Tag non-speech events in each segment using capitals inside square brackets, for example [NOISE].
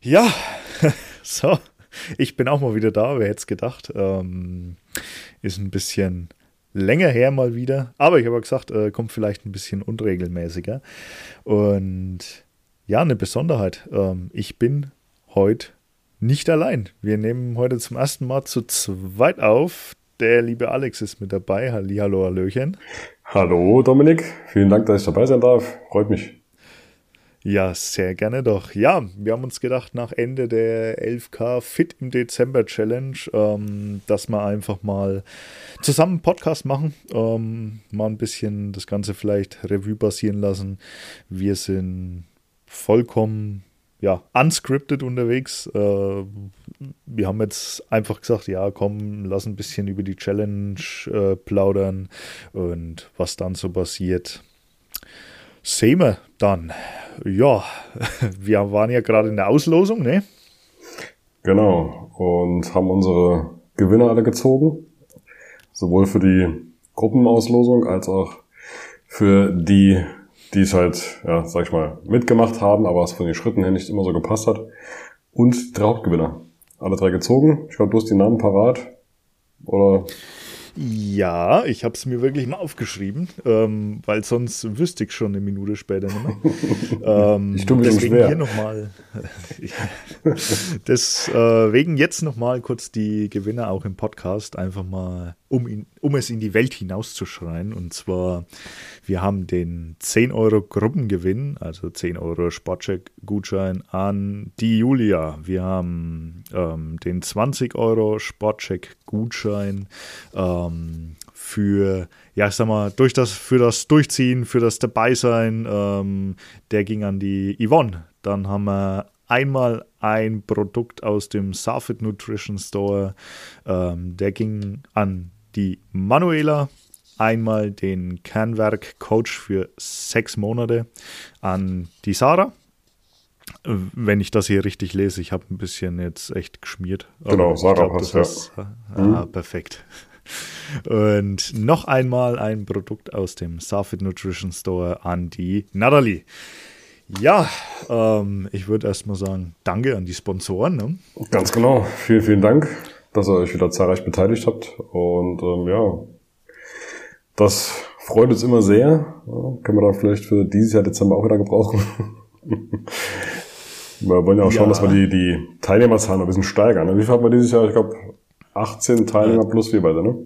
Ja, [LAUGHS] so, ich bin auch mal wieder da, wer hätte es gedacht. Ähm, ist ein bisschen länger her mal wieder, aber ich habe gesagt, äh, kommt vielleicht ein bisschen unregelmäßiger. Und ja, eine Besonderheit. Ähm, ich bin heute nicht allein. Wir nehmen heute zum ersten Mal zu zweit auf. Der liebe Alex ist mit dabei. Hallo, Hallöchen. Hallo Dominik, vielen Dank, dass ich dabei sein darf. Freut mich. Ja, sehr gerne doch. Ja, wir haben uns gedacht, nach Ende der 11K Fit im Dezember Challenge, ähm, dass wir einfach mal zusammen einen Podcast machen, ähm, mal ein bisschen das Ganze vielleicht Revue passieren lassen. Wir sind vollkommen ja, unscripted unterwegs. Äh, wir haben jetzt einfach gesagt, ja, komm, lass ein bisschen über die Challenge äh, plaudern und was dann so passiert. Sehen wir dann. Ja, [LAUGHS] wir waren ja gerade in der Auslosung, ne? Genau, und haben unsere Gewinner alle gezogen. Sowohl für die Gruppenauslosung als auch für die die es halt, ja, sag ich mal, mitgemacht haben, aber es von den Schritten her nicht immer so gepasst hat. Und drei Hauptgewinner. Alle drei gezogen. Ich glaube, du hast die Namen parat. Oder? Ja, ich habe es mir wirklich mal aufgeschrieben, ähm, weil sonst wüsste ich schon eine Minute später nicht mehr. [LAUGHS] ähm, ich tue mir deswegen schwer. hier nochmal. [LAUGHS] deswegen jetzt nochmal kurz die Gewinner auch im Podcast, einfach mal, um, ihn, um es in die Welt hinauszuschreien. Und zwar, wir haben den 10 Euro Gruppengewinn, also 10 Euro Sportcheck-Gutschein an die Julia. Wir haben ähm, den 20 Euro Sportcheck-Gutschein. Ähm, für, ja, ich sag mal, durch das, für das Durchziehen, für das Dabeisein, ähm, der ging an die Yvonne. Dann haben wir einmal ein Produkt aus dem Safit Nutrition Store, ähm, der ging an die Manuela. Einmal den Kernwerk Coach für sechs Monate an die Sarah wenn ich das hier richtig lese, ich habe ein bisschen jetzt echt geschmiert. Genau, Sarah passt, ja. Ist, ah, mhm. perfekt. Und noch einmal ein Produkt aus dem Safit Nutrition Store an die Natalie. Ja, ähm, ich würde erstmal sagen, danke an die Sponsoren. Ne? Ganz genau. Vielen, vielen Dank, dass ihr euch wieder zahlreich beteiligt habt. Und ähm, ja, das freut uns immer sehr. Ja, können wir dann vielleicht für dieses Jahr Dezember auch wieder gebrauchen. [LAUGHS] wir wollen ja auch schauen, ja. dass wir die, die Teilnehmerzahlen ein bisschen steigern. Wie viel haben wir dieses Jahr? Ich glaube, 18 Teilnehmer plus wir beide, ne?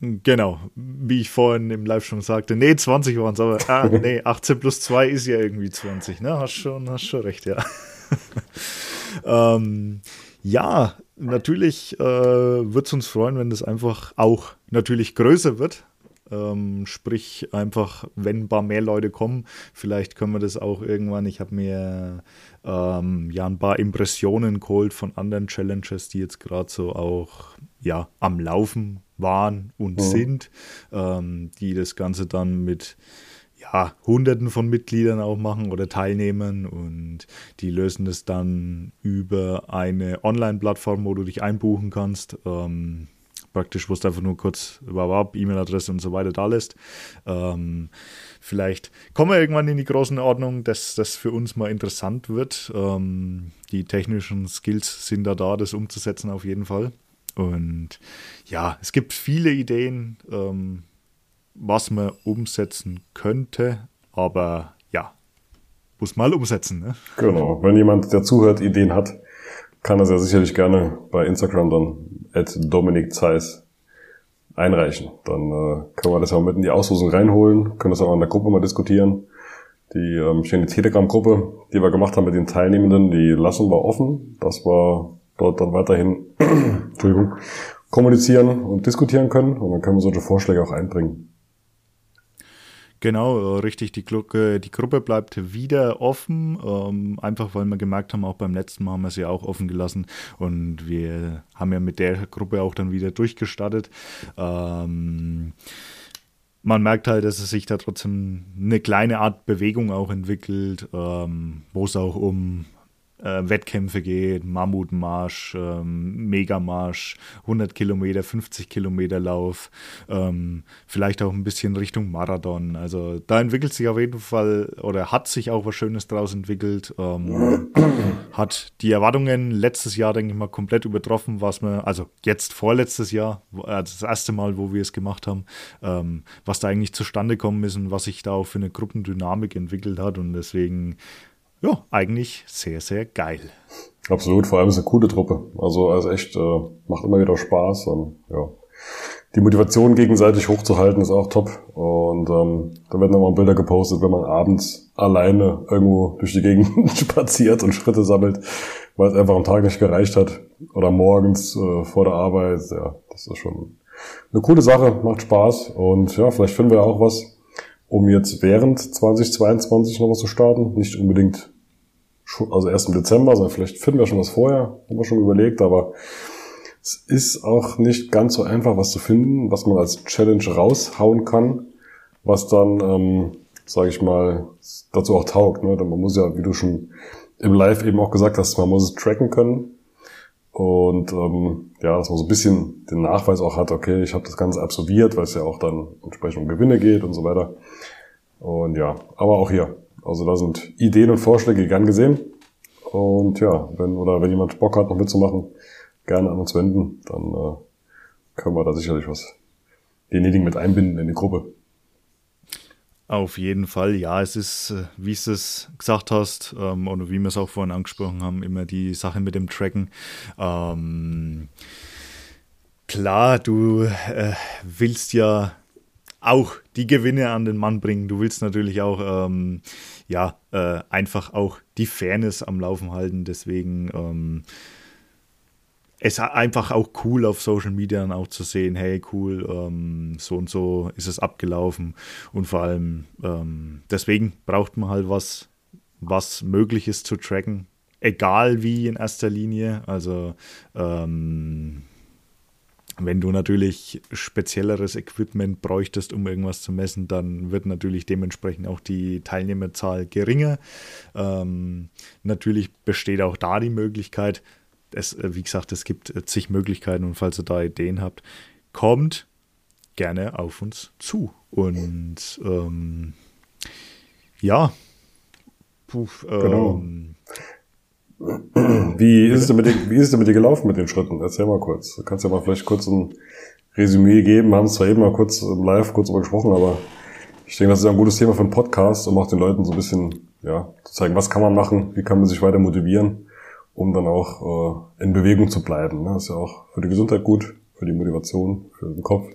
Genau, wie ich vorhin im Live schon sagte, nee, 20 waren es, aber ah, [LAUGHS] nee, 18 plus 2 ist ja irgendwie 20, ne? Hast schon, hast schon recht, ja. [LAUGHS] ähm, ja, natürlich äh, würde es uns freuen, wenn das einfach auch natürlich größer wird. Ähm, sprich, einfach, wenn ein paar mehr Leute kommen, vielleicht können wir das auch irgendwann. Ich habe mir ähm, ja ein paar Impressionen geholt von anderen Challenges, die jetzt gerade so auch ja am Laufen waren und mhm. sind, ähm, die das Ganze dann mit ja, Hunderten von Mitgliedern auch machen oder Teilnehmern und die lösen das dann über eine Online-Plattform, wo du dich einbuchen kannst. Ähm, praktisch, wo es einfach nur kurz E-Mail-Adresse und so weiter da lässt. Ähm, vielleicht kommen wir irgendwann in die großen Ordnung, dass das für uns mal interessant wird. Ähm, die technischen Skills sind da da, das umzusetzen auf jeden Fall. Und ja, es gibt viele Ideen, ähm, was man umsetzen könnte, aber ja, muss mal umsetzen. Ne? Genau, wenn jemand, der zuhört, Ideen hat, kann das ja sicherlich gerne bei Instagram dann at Dominik Zeiss einreichen. Dann äh, können wir das auch mit in die Auslosung reinholen, können das auch in der Gruppe mal diskutieren. Die ähm, die Telegram-Gruppe, die wir gemacht haben mit den Teilnehmenden, die lassen wir offen, dass wir dort dann weiterhin [CLEARS THROAT] Entschuldigung, kommunizieren und diskutieren können und dann können wir solche Vorschläge auch einbringen. Genau, äh, richtig. Die, Glucke, die Gruppe bleibt wieder offen, ähm, einfach weil wir gemerkt haben, auch beim letzten Mal haben wir sie auch offen gelassen und wir haben ja mit der Gruppe auch dann wieder durchgestartet. Ähm, man merkt halt, dass es sich da trotzdem eine kleine Art Bewegung auch entwickelt, ähm, wo es auch um äh, Wettkämpfe geht, Mammutmarsch, ähm, Megamarsch, 100 Kilometer, 50 Kilometer Lauf, ähm, vielleicht auch ein bisschen Richtung Marathon. Also da entwickelt sich auf jeden Fall oder hat sich auch was Schönes draus entwickelt. Ähm, [CLEARS THROAT] hat die Erwartungen letztes Jahr, denke ich mal, komplett übertroffen, was man, also jetzt vorletztes Jahr, also das erste Mal, wo wir es gemacht haben, ähm, was da eigentlich zustande gekommen ist und was sich da auch für eine Gruppendynamik entwickelt hat. Und deswegen ja, eigentlich sehr, sehr geil. Absolut, vor allem ist eine coole Truppe. Also, also echt, äh, macht immer wieder Spaß und ja. Die Motivation gegenseitig hochzuhalten ist auch top. Und ähm, da werden nochmal Bilder gepostet, wenn man abends alleine irgendwo durch die Gegend [LAUGHS] spaziert und Schritte sammelt, weil es einfach am Tag nicht gereicht hat. Oder morgens äh, vor der Arbeit. Ja, das ist schon eine coole Sache, macht Spaß. Und ja, vielleicht finden wir auch was, um jetzt während 2022 noch was zu starten. Nicht unbedingt, schon, also erst im Dezember, sondern vielleicht finden wir schon was vorher, haben wir schon überlegt, aber es ist auch nicht ganz so einfach, was zu finden, was man als Challenge raushauen kann, was dann, ähm, sage ich mal, dazu auch taugt. Ne? Man muss ja, wie du schon im Live eben auch gesagt hast, man muss es tracken können. Und ähm, ja, dass man so ein bisschen den Nachweis auch hat, okay, ich habe das Ganze absolviert, weil es ja auch dann entsprechend um Gewinne geht und so weiter. Und ja, aber auch hier. Also da sind Ideen und Vorschläge gern gesehen. Und ja, wenn oder wenn jemand Bock hat, noch mitzumachen, gerne an uns wenden, dann äh, können wir da sicherlich was denjenigen mit einbinden in die Gruppe. Auf jeden Fall, ja, es ist, äh, wie du es gesagt hast, ähm, oder wie wir es auch vorhin angesprochen haben, immer die Sache mit dem Tracken. Ähm, klar, du äh, willst ja auch die Gewinne an den Mann bringen. Du willst natürlich auch, ähm, ja, äh, einfach auch die Fairness am Laufen halten. Deswegen, ähm, es einfach auch cool auf Social Media dann auch zu sehen, hey cool, ähm, so und so ist es abgelaufen und vor allem ähm, deswegen braucht man halt was, was möglich ist zu tracken, egal wie in erster Linie. Also ähm, wenn du natürlich spezielleres Equipment bräuchtest, um irgendwas zu messen, dann wird natürlich dementsprechend auch die Teilnehmerzahl geringer. Ähm, natürlich besteht auch da die Möglichkeit, es, äh, wie gesagt, es gibt äh, zig Möglichkeiten und falls ihr da Ideen habt, kommt gerne auf uns zu. Und ähm, ja, Puh, genau. ähm, [CLEARS THROAT] wie ist, es denn mit dir, wie ist es denn mit dir gelaufen mit den Schritten? Erzähl mal kurz. Du kannst ja mal vielleicht kurz ein Resümee geben. Wir haben es zwar eben mal kurz im Live kurz darüber gesprochen, aber ich denke, das ist ein gutes Thema für einen Podcast, um auch den Leuten so ein bisschen ja, zu zeigen, was kann man machen, wie kann man sich weiter motivieren um dann auch äh, in Bewegung zu bleiben. Ne? Das ist ja auch für die Gesundheit gut, für die Motivation, für den Kopf.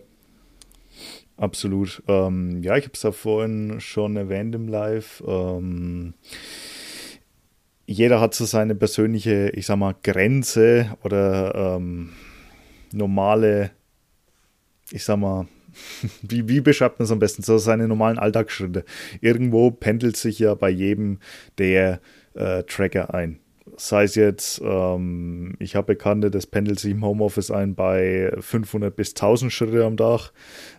Absolut. Ähm, ja, ich habe es ja vorhin schon erwähnt im Live. Ähm, jeder hat so seine persönliche, ich sag mal, Grenze oder ähm, normale, ich sag mal, [LAUGHS] wie, wie beschreibt man es am besten? So seine normalen Alltagsschritte. Irgendwo pendelt sich ja bei jedem der äh, Tracker ein sei es jetzt, ähm, ich habe Bekannte, das pendelt sich im Homeoffice ein bei 500 bis 1000 Schritte am Tag.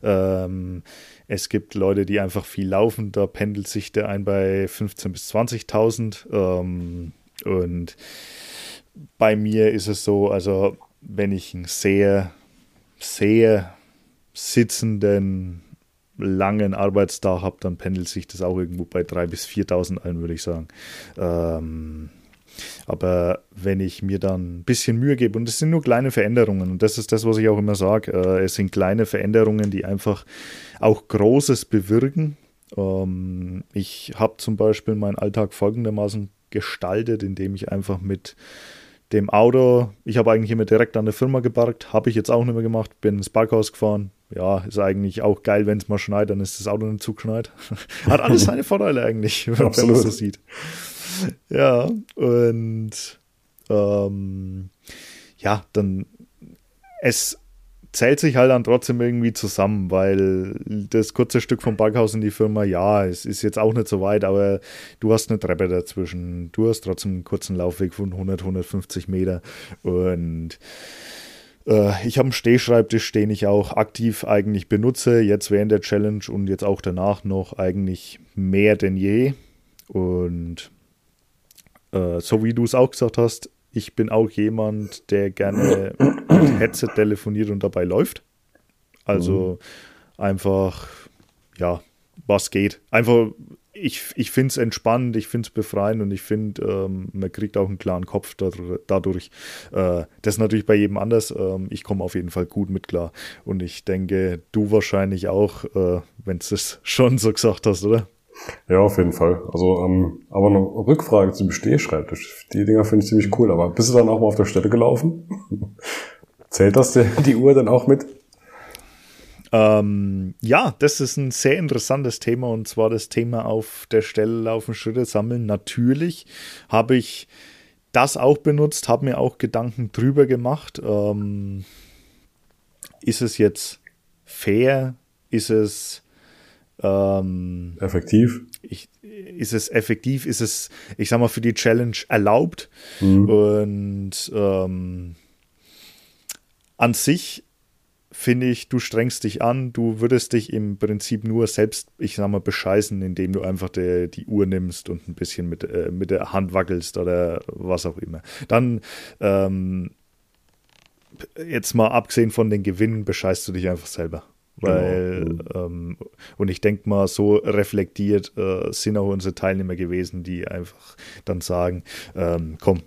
Ähm, es gibt Leute, die einfach viel laufen, da pendelt sich der ein bei 15.000 bis 20.000. Ähm, und bei mir ist es so, also wenn ich einen sehr, sehr sitzenden, langen Arbeitstag habe, dann pendelt sich das auch irgendwo bei 3.000 bis 4.000 ein, würde ich sagen. Ähm, aber wenn ich mir dann ein bisschen Mühe gebe, und es sind nur kleine Veränderungen, und das ist das, was ich auch immer sage, äh, es sind kleine Veränderungen, die einfach auch Großes bewirken. Ähm, ich habe zum Beispiel meinen Alltag folgendermaßen gestaltet, indem ich einfach mit dem Auto, ich habe eigentlich immer direkt an der Firma geparkt, habe ich jetzt auch nicht mehr gemacht, bin ins Parkhaus gefahren. Ja, ist eigentlich auch geil, wenn es mal schneit, dann ist das Auto nicht zugeschneit. [LAUGHS] Hat alles seine Vorteile eigentlich, [LAUGHS] wenn man es so sieht [LAUGHS] ja, und ähm, ja, dann es zählt sich halt dann trotzdem irgendwie zusammen, weil das kurze Stück vom Backhaus in die Firma, ja, es ist jetzt auch nicht so weit, aber du hast eine Treppe dazwischen. Du hast trotzdem einen kurzen Laufweg von 100, 150 Meter und äh, ich habe einen Stehschreibtisch, den ich auch aktiv eigentlich benutze, jetzt während der Challenge und jetzt auch danach noch eigentlich mehr denn je. Und äh, so wie du es auch gesagt hast, ich bin auch jemand, der gerne mit Headset telefoniert und dabei läuft. Also mhm. einfach, ja, was geht. Einfach, ich, ich finde es entspannend, ich finde es befreiend und ich finde, ähm, man kriegt auch einen klaren Kopf dadurch. Äh, das ist natürlich bei jedem anders. Ähm, ich komme auf jeden Fall gut mit klar. Und ich denke, du wahrscheinlich auch, äh, wenn du es [LAUGHS] schon so gesagt hast, oder? Ja, auf jeden Fall. Also, ähm, aber eine Rückfrage zum Stehschreibtisch. Die Dinger finde ich ziemlich cool. Aber bist du dann auch mal auf der Stelle gelaufen? [LAUGHS] Zählt das die, die Uhr dann auch mit? Ähm, ja, das ist ein sehr interessantes Thema und zwar das Thema auf der Stelle laufen, Schritte sammeln. Natürlich habe ich das auch benutzt, habe mir auch Gedanken drüber gemacht. Ähm, ist es jetzt fair? Ist es ähm, effektiv? Ich, ist es effektiv? Ist es, ich sag mal, für die Challenge erlaubt? Mhm. Und ähm, an sich finde ich, du strengst dich an, du würdest dich im Prinzip nur selbst, ich sag mal, bescheißen, indem du einfach die, die Uhr nimmst und ein bisschen mit, äh, mit der Hand wackelst oder was auch immer. Dann, ähm, jetzt mal abgesehen von den Gewinnen, bescheißt du dich einfach selber. Genau, Weil, genau. ähm, und ich denke mal, so reflektiert äh, sind auch unsere Teilnehmer gewesen, die einfach dann sagen, ähm, komm,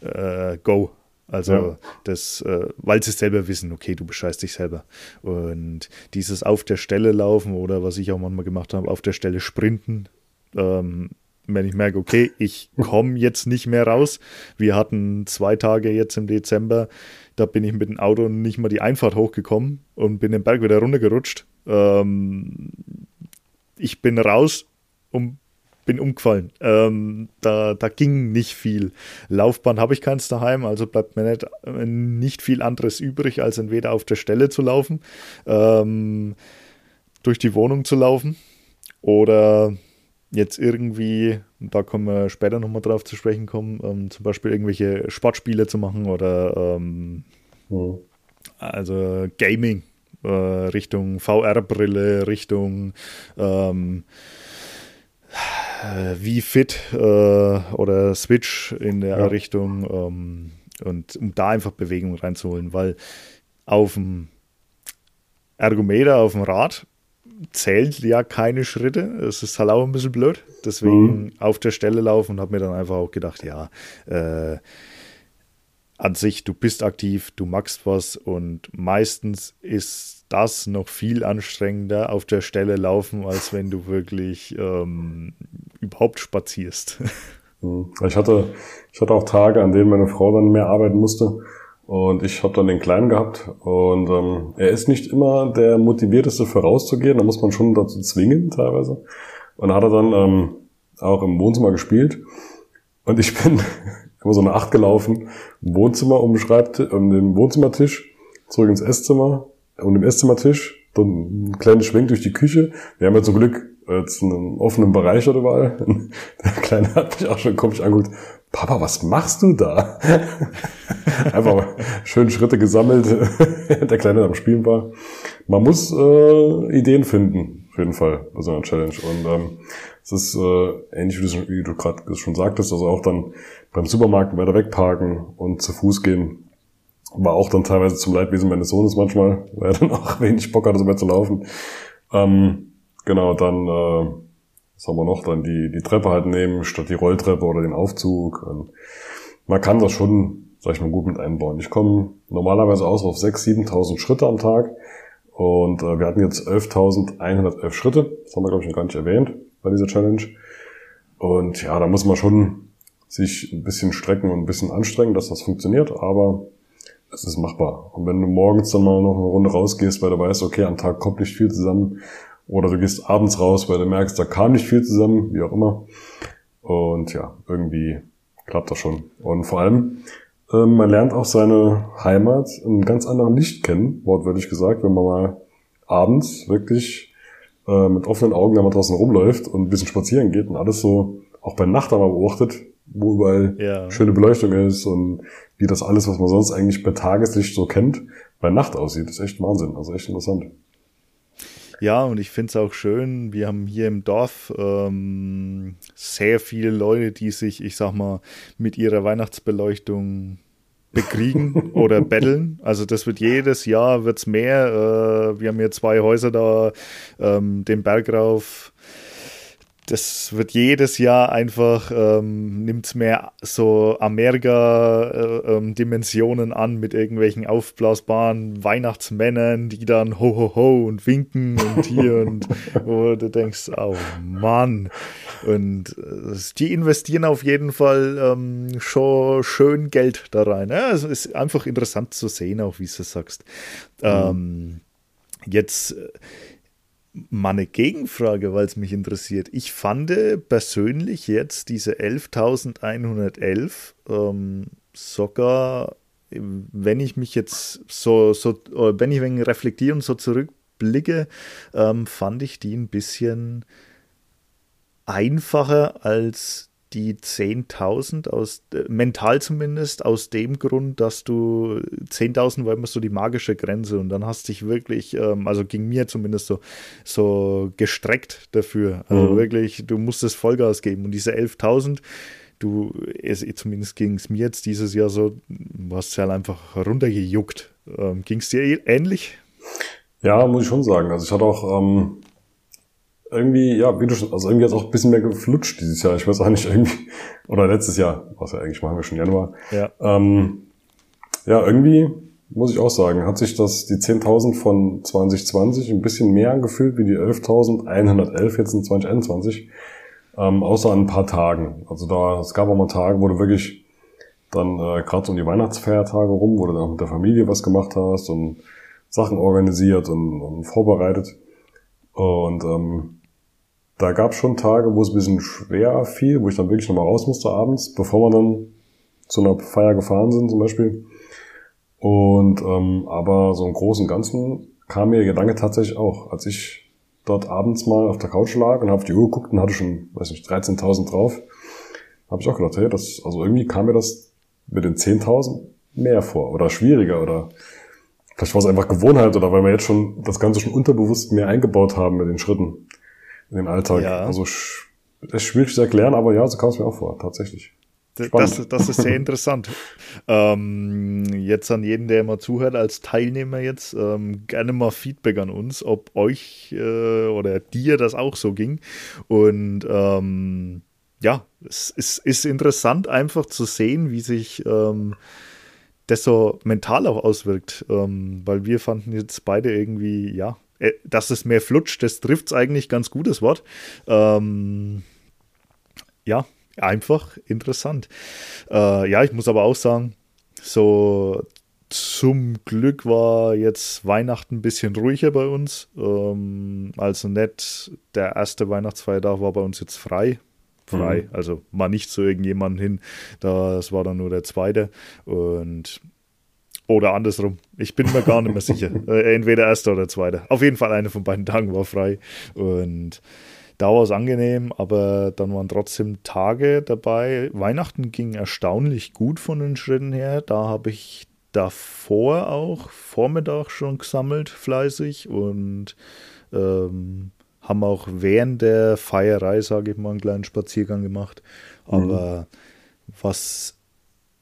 äh, go, also ja. das, äh, weil sie selber wissen, okay, du bescheißt dich selber. Und dieses auf der Stelle laufen oder was ich auch manchmal gemacht habe, auf der Stelle sprinten, ähm, wenn ich merke, okay, ich komme jetzt nicht mehr raus. Wir hatten zwei Tage jetzt im Dezember, da bin ich mit dem Auto nicht mal die Einfahrt hochgekommen und bin den Berg wieder runtergerutscht. Ähm, ich bin raus und bin umgefallen. Ähm, da, da ging nicht viel. Laufbahn habe ich keins daheim, also bleibt mir nicht, äh, nicht viel anderes übrig, als entweder auf der Stelle zu laufen, ähm, durch die Wohnung zu laufen oder jetzt irgendwie, da kommen wir später nochmal drauf zu sprechen kommen, ähm, zum Beispiel irgendwelche Sportspiele zu machen oder ähm, mhm. also Gaming äh, Richtung VR-Brille, Richtung ähm, äh, wie fit äh, oder Switch in der ja. Richtung ähm, und um da einfach Bewegung reinzuholen, weil auf dem Ergometer, auf dem Rad zählt ja keine Schritte. Es ist halt auch ein bisschen blöd. Deswegen mhm. auf der Stelle laufen und habe mir dann einfach auch gedacht, ja, äh, an sich, du bist aktiv, du machst was und meistens ist das noch viel anstrengender auf der Stelle laufen, als wenn du wirklich ähm, überhaupt spazierst. [LAUGHS] Hm. Ich hatte, ich hatte auch Tage, an denen meine Frau dann mehr arbeiten musste. Und ich habe dann den Kleinen gehabt. Und ähm, er ist nicht immer der motivierteste für rauszugehen. Da muss man schon dazu zwingen teilweise. Und hat er dann ähm, auch im Wohnzimmer gespielt. Und ich [LAUGHS] bin immer so eine Acht gelaufen, im Wohnzimmer um um den Wohnzimmertisch, zurück ins Esszimmer, um den Esszimmertisch, dann ein kleines Schwenk durch die Küche. Wir haben ja zum Glück jetzt einen offenen Bereich dort überall. [LAUGHS] Der Kleine hat mich auch schon komisch angeguckt. Papa, was machst du da? [LAUGHS] Einfach schön Schritte gesammelt, [LAUGHS] der Kleine am Spielen war. Man muss äh, Ideen finden, auf jeden Fall, bei so einer Challenge. Und ähm, es ist äh, ähnlich wie du, wie du gerade schon sagtest, also auch dann beim Supermarkt weiter wegparken und zu Fuß gehen war auch dann teilweise zum Leidwesen meines Sohnes manchmal, weil er dann auch wenig Bock hatte, so mehr zu laufen. Ähm, genau, dann, äh, was haben wir noch, dann die, die Treppe halt nehmen, statt die Rolltreppe oder den Aufzug. Und man kann das schon, sag ich mal, gut mit einbauen. Ich komme normalerweise aus auf 6.000, 7.000 Schritte am Tag. Und äh, wir hatten jetzt 11.111 Schritte. Das haben wir, glaube ich, noch gar nicht erwähnt bei dieser Challenge. Und ja, da muss man schon sich ein bisschen strecken und ein bisschen anstrengen, dass das funktioniert. Aber es ist machbar. Und wenn du morgens dann mal noch eine Runde rausgehst, weil du weißt, okay, am Tag kommt nicht viel zusammen, oder du gehst abends raus, weil du merkst, da kam nicht viel zusammen, wie auch immer. Und ja, irgendwie klappt das schon. Und vor allem, äh, man lernt auch seine Heimat in ganz anderem Licht kennen, wortwörtlich gesagt, wenn man mal abends wirklich äh, mit offenen Augen da mal draußen rumläuft und ein bisschen spazieren geht und alles so auch bei Nacht einmal beobachtet, wo überall ja. schöne Beleuchtung ist und wie das alles, was man sonst eigentlich bei Tageslicht so kennt, bei Nacht aussieht. Das ist echt Wahnsinn, also echt interessant. Ja, und ich finde es auch schön, wir haben hier im Dorf ähm, sehr viele Leute, die sich, ich sag mal, mit ihrer Weihnachtsbeleuchtung bekriegen [LAUGHS] oder betteln. Also das wird jedes Jahr wird's mehr. Äh, wir haben hier zwei Häuser da, ähm, den Berg rauf das wird jedes Jahr einfach, ähm, nimmt mehr so Amerika-Dimensionen äh, ähm, an mit irgendwelchen aufblasbaren Weihnachtsmännern, die dann ho ho ho und winken und hier [LAUGHS] und wo du denkst, oh Mann. Und äh, die investieren auf jeden Fall ähm, schon schön Geld da rein. Ja, es ist einfach interessant zu sehen, auch wie du sagst. Mhm. Ähm, jetzt äh, mal eine Gegenfrage, weil es mich interessiert. Ich fand persönlich jetzt diese 11.111 ähm, sogar, wenn ich mich jetzt so, so wenn ich wenn reflektiere so zurückblicke, ähm, fand ich die ein bisschen einfacher als die 10.000 aus, äh, mental zumindest, aus dem Grund, dass du 10.000 war immer so die magische Grenze und dann hast dich wirklich, ähm, also ging mir zumindest so, so gestreckt dafür. Also mhm. wirklich, du musstest Vollgas geben und diese 11.000, du, es, zumindest ging es mir jetzt dieses Jahr so, du hast ja einfach runtergejuckt. Ähm, ging es dir ähnlich? Ja, muss ich schon sagen. Also ich hatte auch, ähm, irgendwie, ja, wie du schon, also irgendwie hat es auch ein bisschen mehr geflutscht dieses Jahr. Ich weiß auch nicht, irgendwie, [LAUGHS] oder letztes Jahr, was ja eigentlich machen wir schon Januar. Ja. Ähm, ja, irgendwie muss ich auch sagen, hat sich das, die 10.000 von 2020 ein bisschen mehr angefühlt wie die 11.111 jetzt in 2021. Ähm, außer an ein paar Tagen. Also da, es gab auch mal Tage, wo du wirklich dann äh, gerade um die Weihnachtsfeiertage rum, wo du dann mit der Familie was gemacht hast und Sachen organisiert und, und vorbereitet. Und ähm, da gab es schon Tage, wo es ein bisschen schwer fiel, wo ich dann wirklich nochmal raus musste abends, bevor wir dann zu einer Feier gefahren sind zum Beispiel. Und ähm, aber so im Großen und Ganzen kam mir der Gedanke tatsächlich auch, als ich dort abends mal auf der Couch lag und habe auf die Uhr geguckt und hatte schon, weiß nicht, 13.000 drauf, habe ich auch gedacht, hey, das, also irgendwie kam mir das mit den 10.000 mehr vor oder schwieriger oder vielleicht war es einfach Gewohnheit oder weil wir jetzt schon das Ganze schon unterbewusst mehr eingebaut haben mit den Schritten in den Alltag. Ja. Also es ist schwierig zu erklären, aber ja, so kam es mir auch vor, tatsächlich. Das, das, ist sehr [LAUGHS] interessant. ähm, jetzt an jeden, der immer zuhört, als Teilnehmer jetzt, ähm, gerne mal Feedback an uns, ob euch äh, oder dir das auch so ging. Und ähm, ja, es ist, ist, interessant einfach zu sehen, wie sich ähm, das so mental auch auswirkt. Ähm, weil wir fanden jetzt beide irgendwie, ja, dass es mehr flutscht, das trifft es eigentlich ganz gutes Wort. Ähm, ja, einfach interessant. Äh, ja, ich muss aber auch sagen, so zum Glück war jetzt Weihnachten ein bisschen ruhiger bei uns. Ähm, also nicht der erste Weihnachtsfeiertag war bei uns jetzt frei. Frei, mhm. also mal nicht zu irgendjemandem hin. Das war dann nur der zweite. Und oder andersrum. Ich bin mir gar nicht mehr sicher. [LAUGHS] Äh, entweder erster oder zweiter. Auf jeden Fall eine von beiden Tagen war frei. Und da war es angenehm, aber dann waren trotzdem Tage dabei. Weihnachten ging erstaunlich gut von den Schritten her. Da habe ich davor auch Vormittag schon gesammelt, fleißig und ähm, haben auch während der Feierei, sage ich mal, einen kleinen Spaziergang gemacht. Aber mhm. was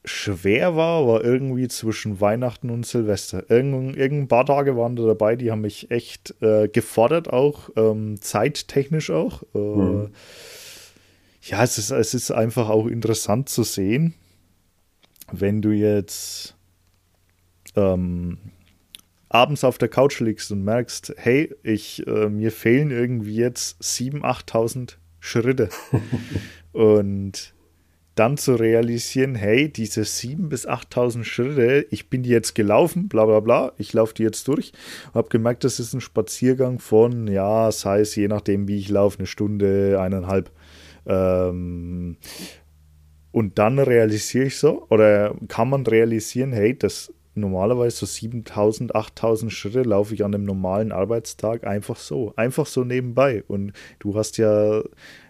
schwer war, war irgendwie zwischen Weihnachten und Silvester. Irgend, irgendein paar Tage waren da dabei, die haben mich echt äh, gefordert, auch ähm, zeittechnisch auch. Äh, mhm. Ja, es ist, es ist einfach auch interessant zu sehen, wenn du jetzt ähm, abends auf der Couch liegst und merkst, hey, ich, äh, mir fehlen irgendwie jetzt 7.000, 8.000 Schritte. [LAUGHS] und dann zu realisieren, hey, diese 7.000 bis 8.000 Schritte, ich bin die jetzt gelaufen, bla bla bla, ich laufe die jetzt durch, habe gemerkt, das ist ein Spaziergang von, ja, sei es je nachdem, wie ich laufe, eine Stunde, eineinhalb. Ähm, und dann realisiere ich so, oder kann man realisieren, hey, das normalerweise so 7000, 8000 Schritte laufe ich an einem normalen Arbeitstag einfach so, einfach so nebenbei. Und du hast ja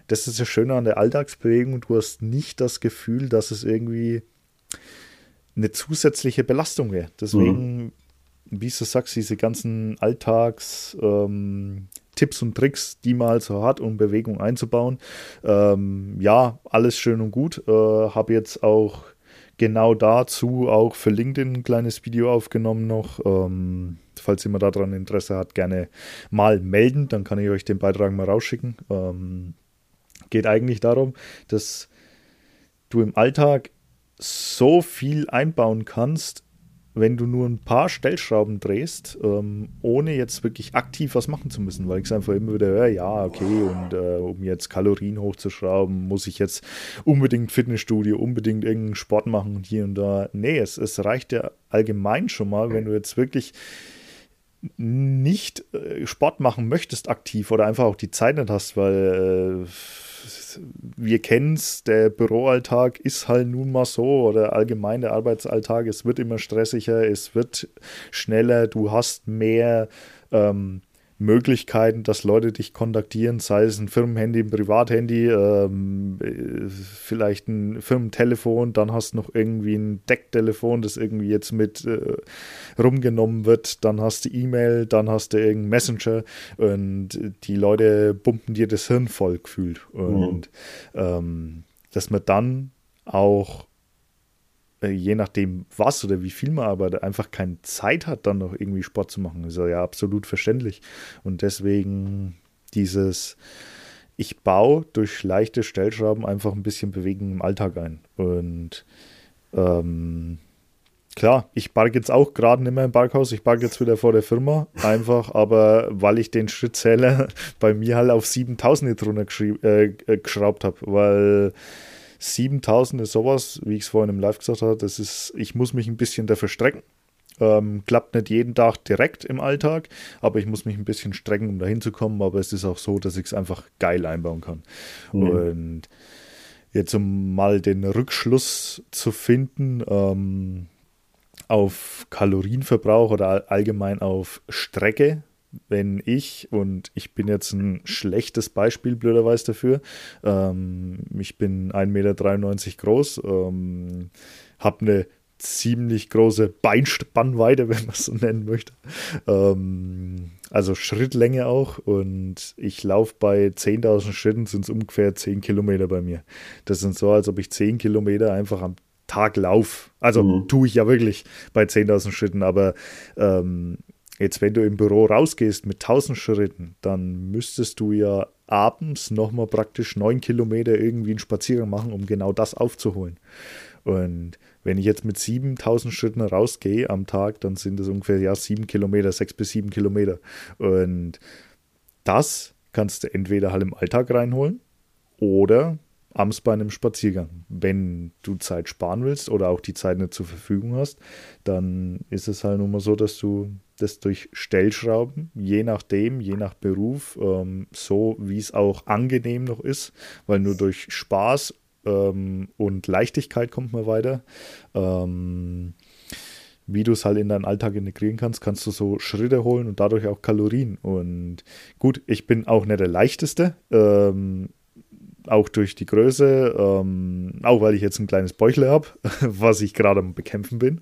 das ist das Schöne an der Alltagsbewegung. Du hast nicht das Gefühl, dass es irgendwie eine zusätzliche Belastung wäre. Deswegen, mhm. wie du sagst, diese ganzen Alltags, ähm, Tipps und Tricks, die man halt so hat, um Bewegung einzubauen. Ähm, ja, alles schön und gut. Äh, Habe jetzt auch genau dazu auch für LinkedIn ein kleines Video aufgenommen noch. Ähm, falls jemand daran Interesse hat, gerne mal melden, dann kann ich euch den Beitrag mal rausschicken. Ähm, geht eigentlich darum, dass du im Alltag so viel einbauen kannst, wenn du nur ein paar Stellschrauben drehst, ähm, ohne jetzt wirklich aktiv was machen zu müssen, weil ich es einfach immer wieder höre, ja, okay, und äh, um jetzt Kalorien hochzuschrauben, muss ich jetzt unbedingt Fitnessstudio, unbedingt irgendeinen Sport machen und hier und da. Nee, es, es reicht ja allgemein schon mal, wenn du jetzt wirklich nicht äh, Sport machen möchtest aktiv oder einfach auch die Zeit nicht hast, weil äh, wir kennen es, der Büroalltag ist halt nun mal so oder allgemein der Arbeitsalltag, es wird immer stressiger, es wird schneller, du hast mehr ähm, Möglichkeiten, dass Leute dich kontaktieren, sei es ein Firmenhandy, ein Privathandy, ähm, vielleicht ein Firmentelefon, dann hast du noch irgendwie ein Decktelefon, das irgendwie jetzt mit äh, rumgenommen wird, dann hast du E-Mail, dann hast du irgendeinen Messenger und die Leute pumpen dir das Hirn voll gefühlt. Und mhm. ähm, dass man dann auch je nachdem was oder wie viel man arbeitet, einfach keine Zeit hat, dann noch irgendwie Sport zu machen. ist ja absolut verständlich. Und deswegen dieses, ich baue durch leichte Stellschrauben einfach ein bisschen Bewegung im Alltag ein. Und ähm, klar, ich park jetzt auch gerade nicht mehr im Parkhaus, ich park jetzt wieder vor der Firma, einfach, [LAUGHS] aber weil ich den Schrittzähler [LAUGHS] bei mir halt auf 7000 nicht runter äh, äh, geschraubt habe, weil 7000 ist sowas, wie ich es vorhin im Live gesagt habe, das ist, ich muss mich ein bisschen dafür strecken. Ähm, klappt nicht jeden Tag direkt im Alltag, aber ich muss mich ein bisschen strecken, um da hinzukommen. Aber es ist auch so, dass ich es einfach geil einbauen kann. Mhm. Und jetzt, um mal den Rückschluss zu finden, ähm, auf Kalorienverbrauch oder allgemein auf Strecke, wenn ich, und ich bin jetzt ein schlechtes Beispiel blöderweise dafür, ähm, ich bin 1,93 Meter groß, ähm, habe eine ziemlich große Beinspannweite, wenn man es so nennen möchte. Ähm, also Schrittlänge auch. Und ich laufe bei 10.000 Schritten, sind es ungefähr 10 Kilometer bei mir. Das sind so, als ob ich 10 Kilometer einfach am Tag laufe. Also mhm. tue ich ja wirklich bei 10.000 Schritten, aber ähm, Jetzt, wenn du im Büro rausgehst mit 1000 Schritten, dann müsstest du ja abends nochmal praktisch neun Kilometer irgendwie einen Spaziergang machen, um genau das aufzuholen. Und wenn ich jetzt mit 7000 Schritten rausgehe am Tag, dann sind das ungefähr ja sieben Kilometer, sechs bis sieben Kilometer. Und das kannst du entweder halt im Alltag reinholen oder abends bei einem Spaziergang. Wenn du Zeit sparen willst oder auch die Zeit nicht zur Verfügung hast, dann ist es halt nun mal so, dass du das durch Stellschrauben, je nachdem, je nach Beruf, ähm, so wie es auch angenehm noch ist, weil nur durch Spaß ähm, und Leichtigkeit kommt man weiter. Ähm, wie du es halt in deinen Alltag integrieren kannst, kannst du so Schritte holen und dadurch auch Kalorien. Und gut, ich bin auch nicht der leichteste. Ähm, auch durch die Größe, ähm, auch weil ich jetzt ein kleines Bäuchle habe, [LAUGHS] was ich gerade am Bekämpfen bin.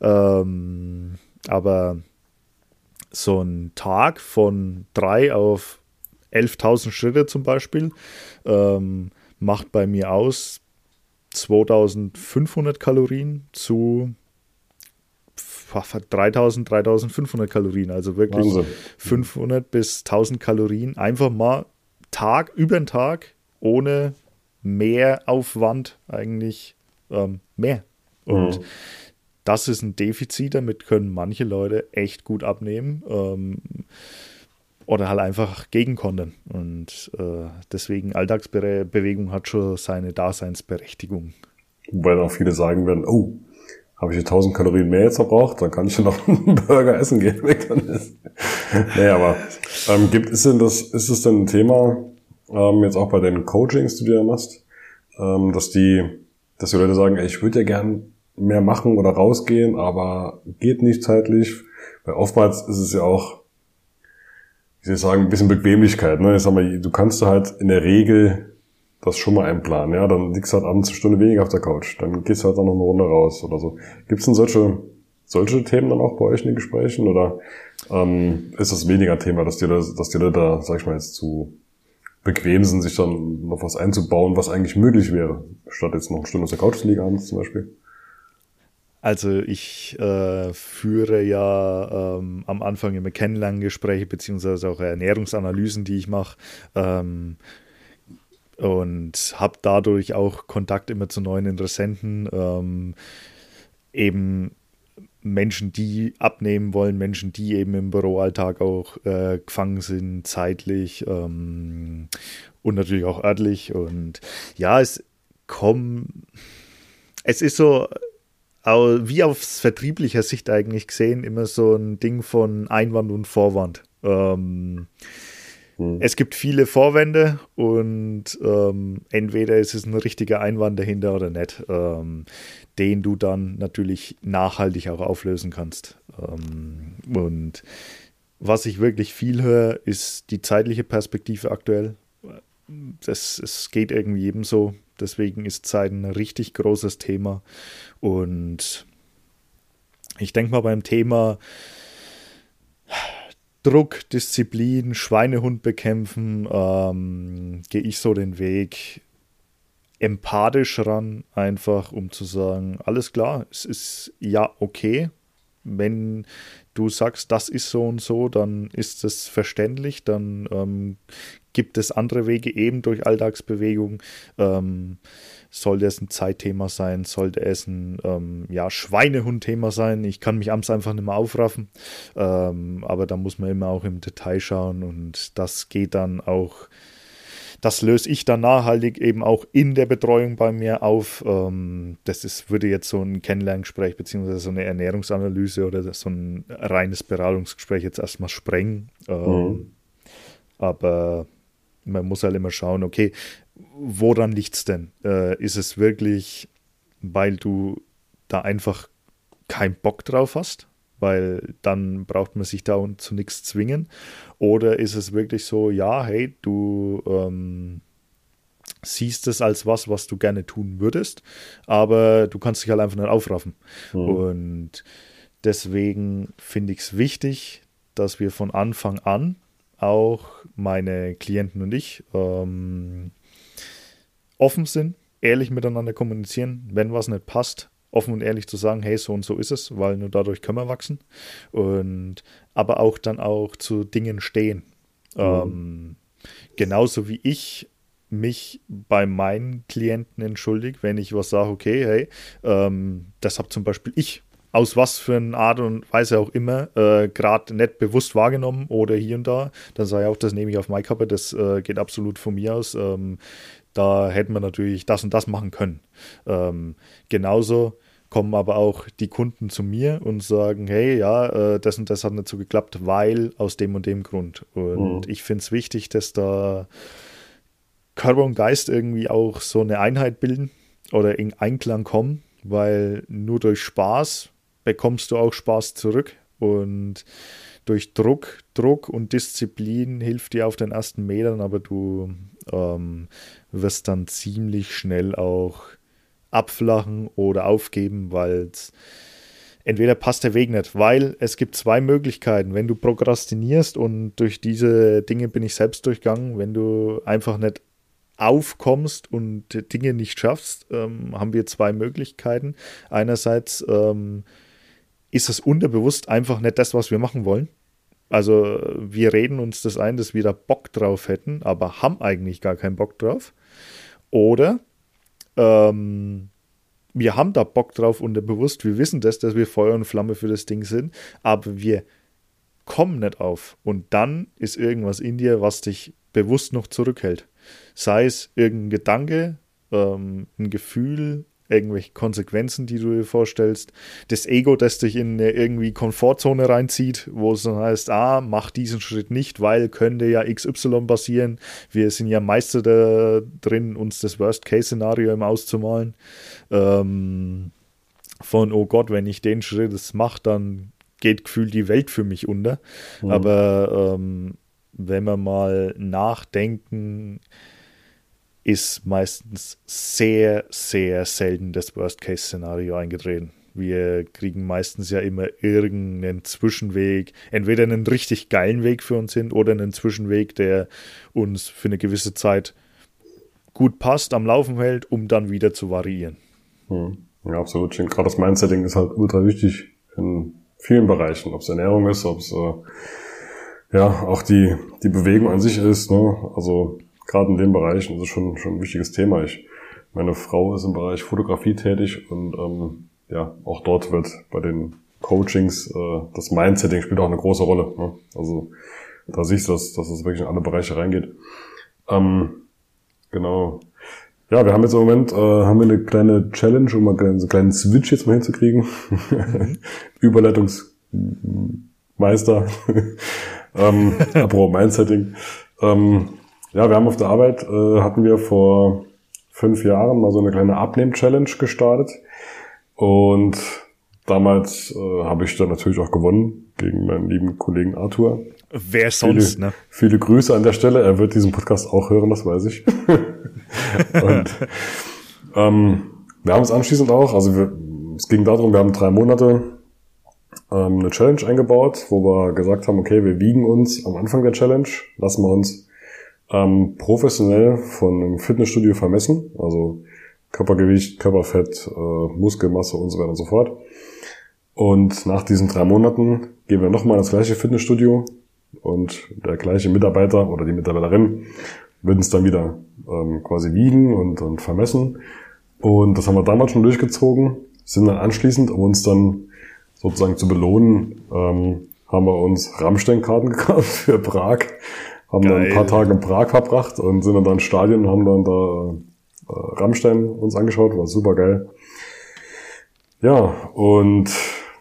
Ähm, aber so ein Tag von drei auf 11.000 Schritte zum Beispiel ähm, macht bei mir aus 2500 Kalorien zu 3000, 3500 Kalorien. Also wirklich Wahnsinn. 500 bis 1000 Kalorien einfach mal Tag über den Tag ohne mehr Aufwand eigentlich ähm, mehr. Und mhm. Das ist ein Defizit, damit können manche Leute echt gut abnehmen. Ähm, oder halt einfach gegenkontern. Und äh, deswegen Alltagsbewegung hat schon seine Daseinsberechtigung. Wobei auch viele sagen werden, oh, habe ich 1000 Kalorien mehr jetzt verbraucht, dann kann ich ja noch [LAUGHS] einen Burger essen gehen. [LAUGHS] nee, aber ähm, gibt, ist denn das, ist es denn ein Thema, ähm, jetzt auch bei den Coachings, die du ja machst, ähm, dass die, dass die Leute sagen, ey, ich würde ja gern mehr machen oder rausgehen, aber geht nicht zeitlich. Weil oftmals ist es ja auch, wie soll ich sagen, ein bisschen Bequemlichkeit. Ne? Ich sag mal, du kannst halt in der Regel das schon mal einplanen. Ja, dann liegst du halt abends eine Stunde weniger auf der Couch. Dann gehst du halt auch noch eine Runde raus oder so. Gibt es denn solche solche Themen dann auch bei euch in den Gesprächen oder ähm, ist das weniger Thema, dass die, dass die Leute da, sag ich mal, jetzt zu bequem sind, sich dann noch was einzubauen, was eigentlich möglich wäre, statt jetzt noch eine Stunde aus der Couch zu liegen abends zum Beispiel? Also ich äh, führe ja ähm, am Anfang immer Kennenlerngespräche beziehungsweise auch Ernährungsanalysen, die ich mache. Ähm, und habe dadurch auch Kontakt immer zu neuen Interessenten. Ähm, eben Menschen, die abnehmen wollen, Menschen, die eben im Büroalltag auch äh, gefangen sind, zeitlich ähm, und natürlich auch örtlich. Und ja, es kommen, es ist so, wie aus vertrieblicher Sicht eigentlich gesehen, immer so ein Ding von Einwand und Vorwand. Ähm, hm. Es gibt viele Vorwände und ähm, entweder ist es ein richtiger Einwand dahinter oder nicht. Ähm, den du dann natürlich nachhaltig auch auflösen kannst. Ähm, und was ich wirklich viel höre, ist die zeitliche Perspektive aktuell. Das, es geht irgendwie ebenso. Deswegen ist Zeit ein richtig großes Thema. Und ich denke mal beim Thema Druck, Disziplin, Schweinehund bekämpfen, ähm, gehe ich so den Weg, empathisch ran, einfach um zu sagen, alles klar, es ist ja okay. Wenn du sagst, das ist so und so, dann ist es verständlich, dann ähm, gibt es andere Wege eben durch Alltagsbewegung. Ähm, sollte es ein Zeitthema sein, sollte es ein ähm, ja, Schweinehund-Thema sein. Ich kann mich abends einfach nicht mehr aufraffen, ähm, aber da muss man immer auch im Detail schauen und das geht dann auch das löse ich dann nachhaltig eben auch in der Betreuung bei mir auf. Ähm, das ist, würde jetzt so ein Kennenlerngespräch beziehungsweise so eine Ernährungsanalyse oder so ein reines Beratungsgespräch jetzt erstmal sprengen. Ähm, mhm. Aber man muss halt immer schauen, okay, woran liegt es denn? Äh, ist es wirklich, weil du da einfach keinen Bock drauf hast? Weil dann braucht man sich da zu nichts zwingen. Oder ist es wirklich so, ja, hey, du ähm, siehst es als was, was du gerne tun würdest, aber du kannst dich halt einfach nicht aufraffen. Mhm. Und deswegen finde ich es wichtig, dass wir von Anfang an auch meine Klienten und ich ähm, offen sind, ehrlich miteinander kommunizieren. Wenn was nicht passt, offen und ehrlich zu sagen, hey, so und so ist es, weil nur dadurch können wir wachsen. Und aber auch dann auch zu Dingen stehen. Mhm. Ähm, genauso wie ich mich bei meinen Klienten entschuldige, wenn ich was sage, okay, hey, ähm, das habe zum Beispiel ich aus was für einer Art und Weise auch immer äh, gerade nicht bewusst wahrgenommen oder hier und da, dann sage ich auch, das nehme ich auf meine Kappe, das äh, geht absolut von mir aus. Ähm, da hätten wir natürlich das und das machen können. Ähm, genauso kommen aber auch die Kunden zu mir und sagen, hey, ja, äh, das und das hat nicht so geklappt, weil aus dem und dem Grund. Und mhm. ich finde es wichtig, dass da Körper und Geist irgendwie auch so eine Einheit bilden oder in Einklang kommen, weil nur durch Spaß bekommst du auch Spaß zurück und durch Druck, Druck und Disziplin hilft dir auf den ersten Metern, aber du ähm, wirst dann ziemlich schnell auch abflachen oder aufgeben, weil entweder passt der Weg nicht, weil es gibt zwei Möglichkeiten. Wenn du prokrastinierst und durch diese Dinge bin ich selbst durchgegangen, wenn du einfach nicht aufkommst und Dinge nicht schaffst, ähm, haben wir zwei Möglichkeiten. Einerseits ähm, ist es unterbewusst einfach nicht das, was wir machen wollen. Also wir reden uns das ein, dass wir da Bock drauf hätten, aber haben eigentlich gar keinen Bock drauf. Oder ähm, wir haben da Bock drauf unterbewusst. Wir wissen das, dass wir Feuer und Flamme für das Ding sind, aber wir kommen nicht auf. Und dann ist irgendwas in dir, was dich bewusst noch zurückhält. Sei es irgendein Gedanke, ähm, ein Gefühl, irgendwelche Konsequenzen, die du dir vorstellst. Das Ego, das dich in eine irgendwie Komfortzone reinzieht, wo es dann heißt, ah, mach diesen Schritt nicht, weil könnte ja XY passieren. Wir sind ja Meister da drin, uns das Worst-Case-Szenario im auszumalen. Ähm, von, oh Gott, wenn ich den Schritt mache, dann geht gefühlt die Welt für mich unter. Mhm. Aber ähm, wenn wir mal nachdenken, ist meistens sehr, sehr selten das Worst-Case-Szenario eingetreten. Wir kriegen meistens ja immer irgendeinen Zwischenweg, entweder einen richtig geilen Weg für uns hin oder einen Zwischenweg, der uns für eine gewisse Zeit gut passt, am Laufen hält, um dann wieder zu variieren. Hm. Ja, absolut. Gerade das Mindsetting ist halt ultra wichtig in vielen Bereichen, ob es Ernährung ist, ob es äh, ja auch die, die Bewegung an sich ist. Ne? Also gerade in den Bereichen ist es schon, schon ein wichtiges Thema. Ich, meine Frau ist im Bereich Fotografie tätig und ähm, ja, auch dort wird bei den Coachings äh, das Mindsetting spielt auch eine große Rolle. Ne? Also da siehst du, dass, dass es wirklich in alle Bereiche reingeht. Ähm, genau. Ja, wir haben jetzt im Moment äh, haben wir eine kleine Challenge, um mal einen kleinen Switch jetzt mal hinzukriegen. [LAUGHS] Überleitungsmeister. [LAUGHS] ähm, apropos Mindsetting. Ähm, ja, wir haben auf der Arbeit, äh, hatten wir vor fünf Jahren mal so eine kleine Abnehm-Challenge gestartet. Und damals äh, habe ich dann natürlich auch gewonnen gegen meinen lieben Kollegen Arthur. Wer sonst, viele, ne? Viele Grüße an der Stelle. Er wird diesen Podcast auch hören, das weiß ich. [LAUGHS] und ähm, wir haben es anschließend auch, also wir, es ging darum, wir haben drei Monate ähm, eine Challenge eingebaut, wo wir gesagt haben, okay, wir wiegen uns am Anfang der Challenge, lassen wir uns ähm, professionell von einem Fitnessstudio vermessen, also Körpergewicht, Körperfett, äh, Muskelmasse und so weiter und so fort. Und nach diesen drei Monaten gehen wir nochmal ins gleiche Fitnessstudio und der gleiche Mitarbeiter oder die Mitarbeiterin würden es dann wieder ähm, quasi wiegen und, und vermessen. Und das haben wir damals schon durchgezogen, sind dann anschließend, um uns dann sozusagen zu belohnen, ähm, haben wir uns Rammstein-Karten [LAUGHS] gekauft für Prag, haben Geil. dann ein paar Tage in Prag verbracht und sind dann da ins Stadion und haben dann da äh, Rammstein uns angeschaut, war super geil. Ja, und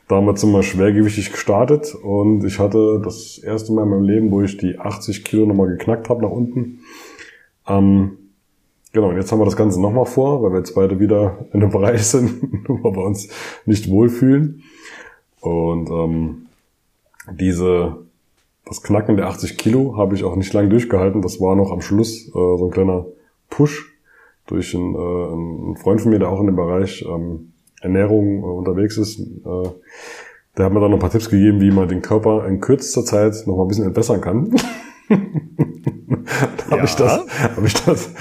damals sind wir schwergewichtig gestartet und ich hatte das erste Mal in meinem Leben, wo ich die 80 Kilo nochmal geknackt habe nach unten. Ähm, genau, und jetzt haben wir das Ganze nochmal vor, weil wir jetzt beide wieder in einem Bereich [LAUGHS] sind, wo wir uns nicht wohlfühlen. Und ähm, diese, das Knacken der 80 Kilo habe ich auch nicht lange durchgehalten. Das war noch am Schluss äh, so ein kleiner Push durch einen, äh, einen Freund von mir, der auch in dem Bereich ähm, Ernährung äh, unterwegs ist. Äh, der hat mir dann noch ein paar Tipps gegeben, wie man den Körper in kürzester Zeit noch mal ein bisschen entbessern kann. [LAUGHS] da ja. habe ich, das, hab ich das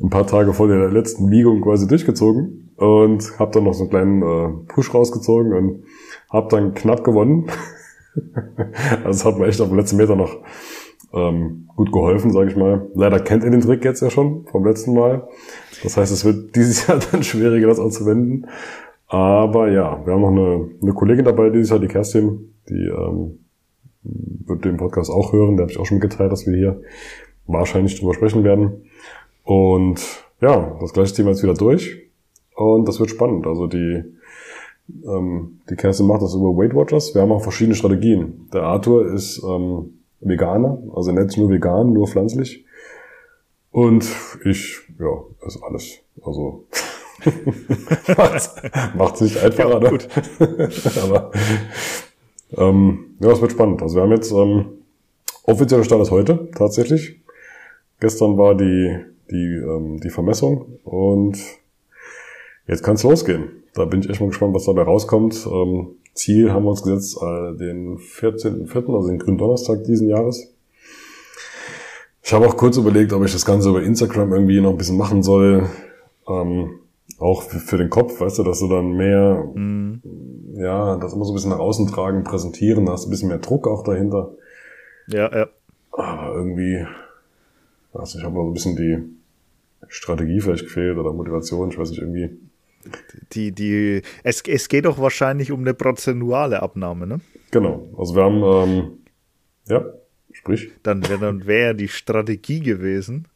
ein paar Tage vor der letzten Wiegung quasi durchgezogen und habe dann noch so einen kleinen äh, Push rausgezogen und habe dann knapp gewonnen. [LAUGHS] also es hat mir echt auf dem letzten Meter noch ähm, gut geholfen, sage ich mal. Leider kennt ihr den Trick jetzt ja schon vom letzten Mal. Das heißt, es wird [LAUGHS] dieses Jahr dann schwieriger, das anzuwenden. Aber ja, wir haben noch eine, eine Kollegin dabei dieses Jahr, die Kerstin, die ähm, wird den Podcast auch hören. Der habe ich auch schon geteilt, dass wir hier wahrscheinlich drüber sprechen werden. Und ja, das gleiche Thema ist wieder durch. Und das wird spannend. Also die, ähm, die Kerstin macht das über Weight Watchers. Wir haben auch verschiedene Strategien. Der Arthur ist ähm, Veganer, also nicht nur vegan, nur pflanzlich. Und ich, ja, ist alles. Also [LAUGHS] macht sich einfacher, ja, ne? gut. [LAUGHS] Aber ähm, ja, es wird spannend. Also wir haben jetzt ähm, offizieller Start ist heute tatsächlich. Gestern war die die ähm, die Vermessung und jetzt kann es losgehen. Da bin ich echt mal gespannt, was dabei rauskommt. Ähm, Ziel haben wir uns gesetzt, äh, den 14.04., also den grünen Donnerstag diesen Jahres. Ich habe auch kurz überlegt, ob ich das Ganze über Instagram irgendwie noch ein bisschen machen soll. Ähm, auch für den Kopf, weißt du, dass du dann mehr, mhm. ja, das immer so ein bisschen nach außen tragen, präsentieren, da hast du ein bisschen mehr Druck auch dahinter. Ja, ja. Aber irgendwie, also ich habe noch so ein bisschen die Strategie vielleicht gefehlt oder Motivation, ich weiß nicht, irgendwie. Die, die, es, es geht doch wahrscheinlich um eine prozentuale Abnahme, ne? Genau. Also wir haben, ähm, ja, sprich. Dann wäre dann wär die Strategie gewesen,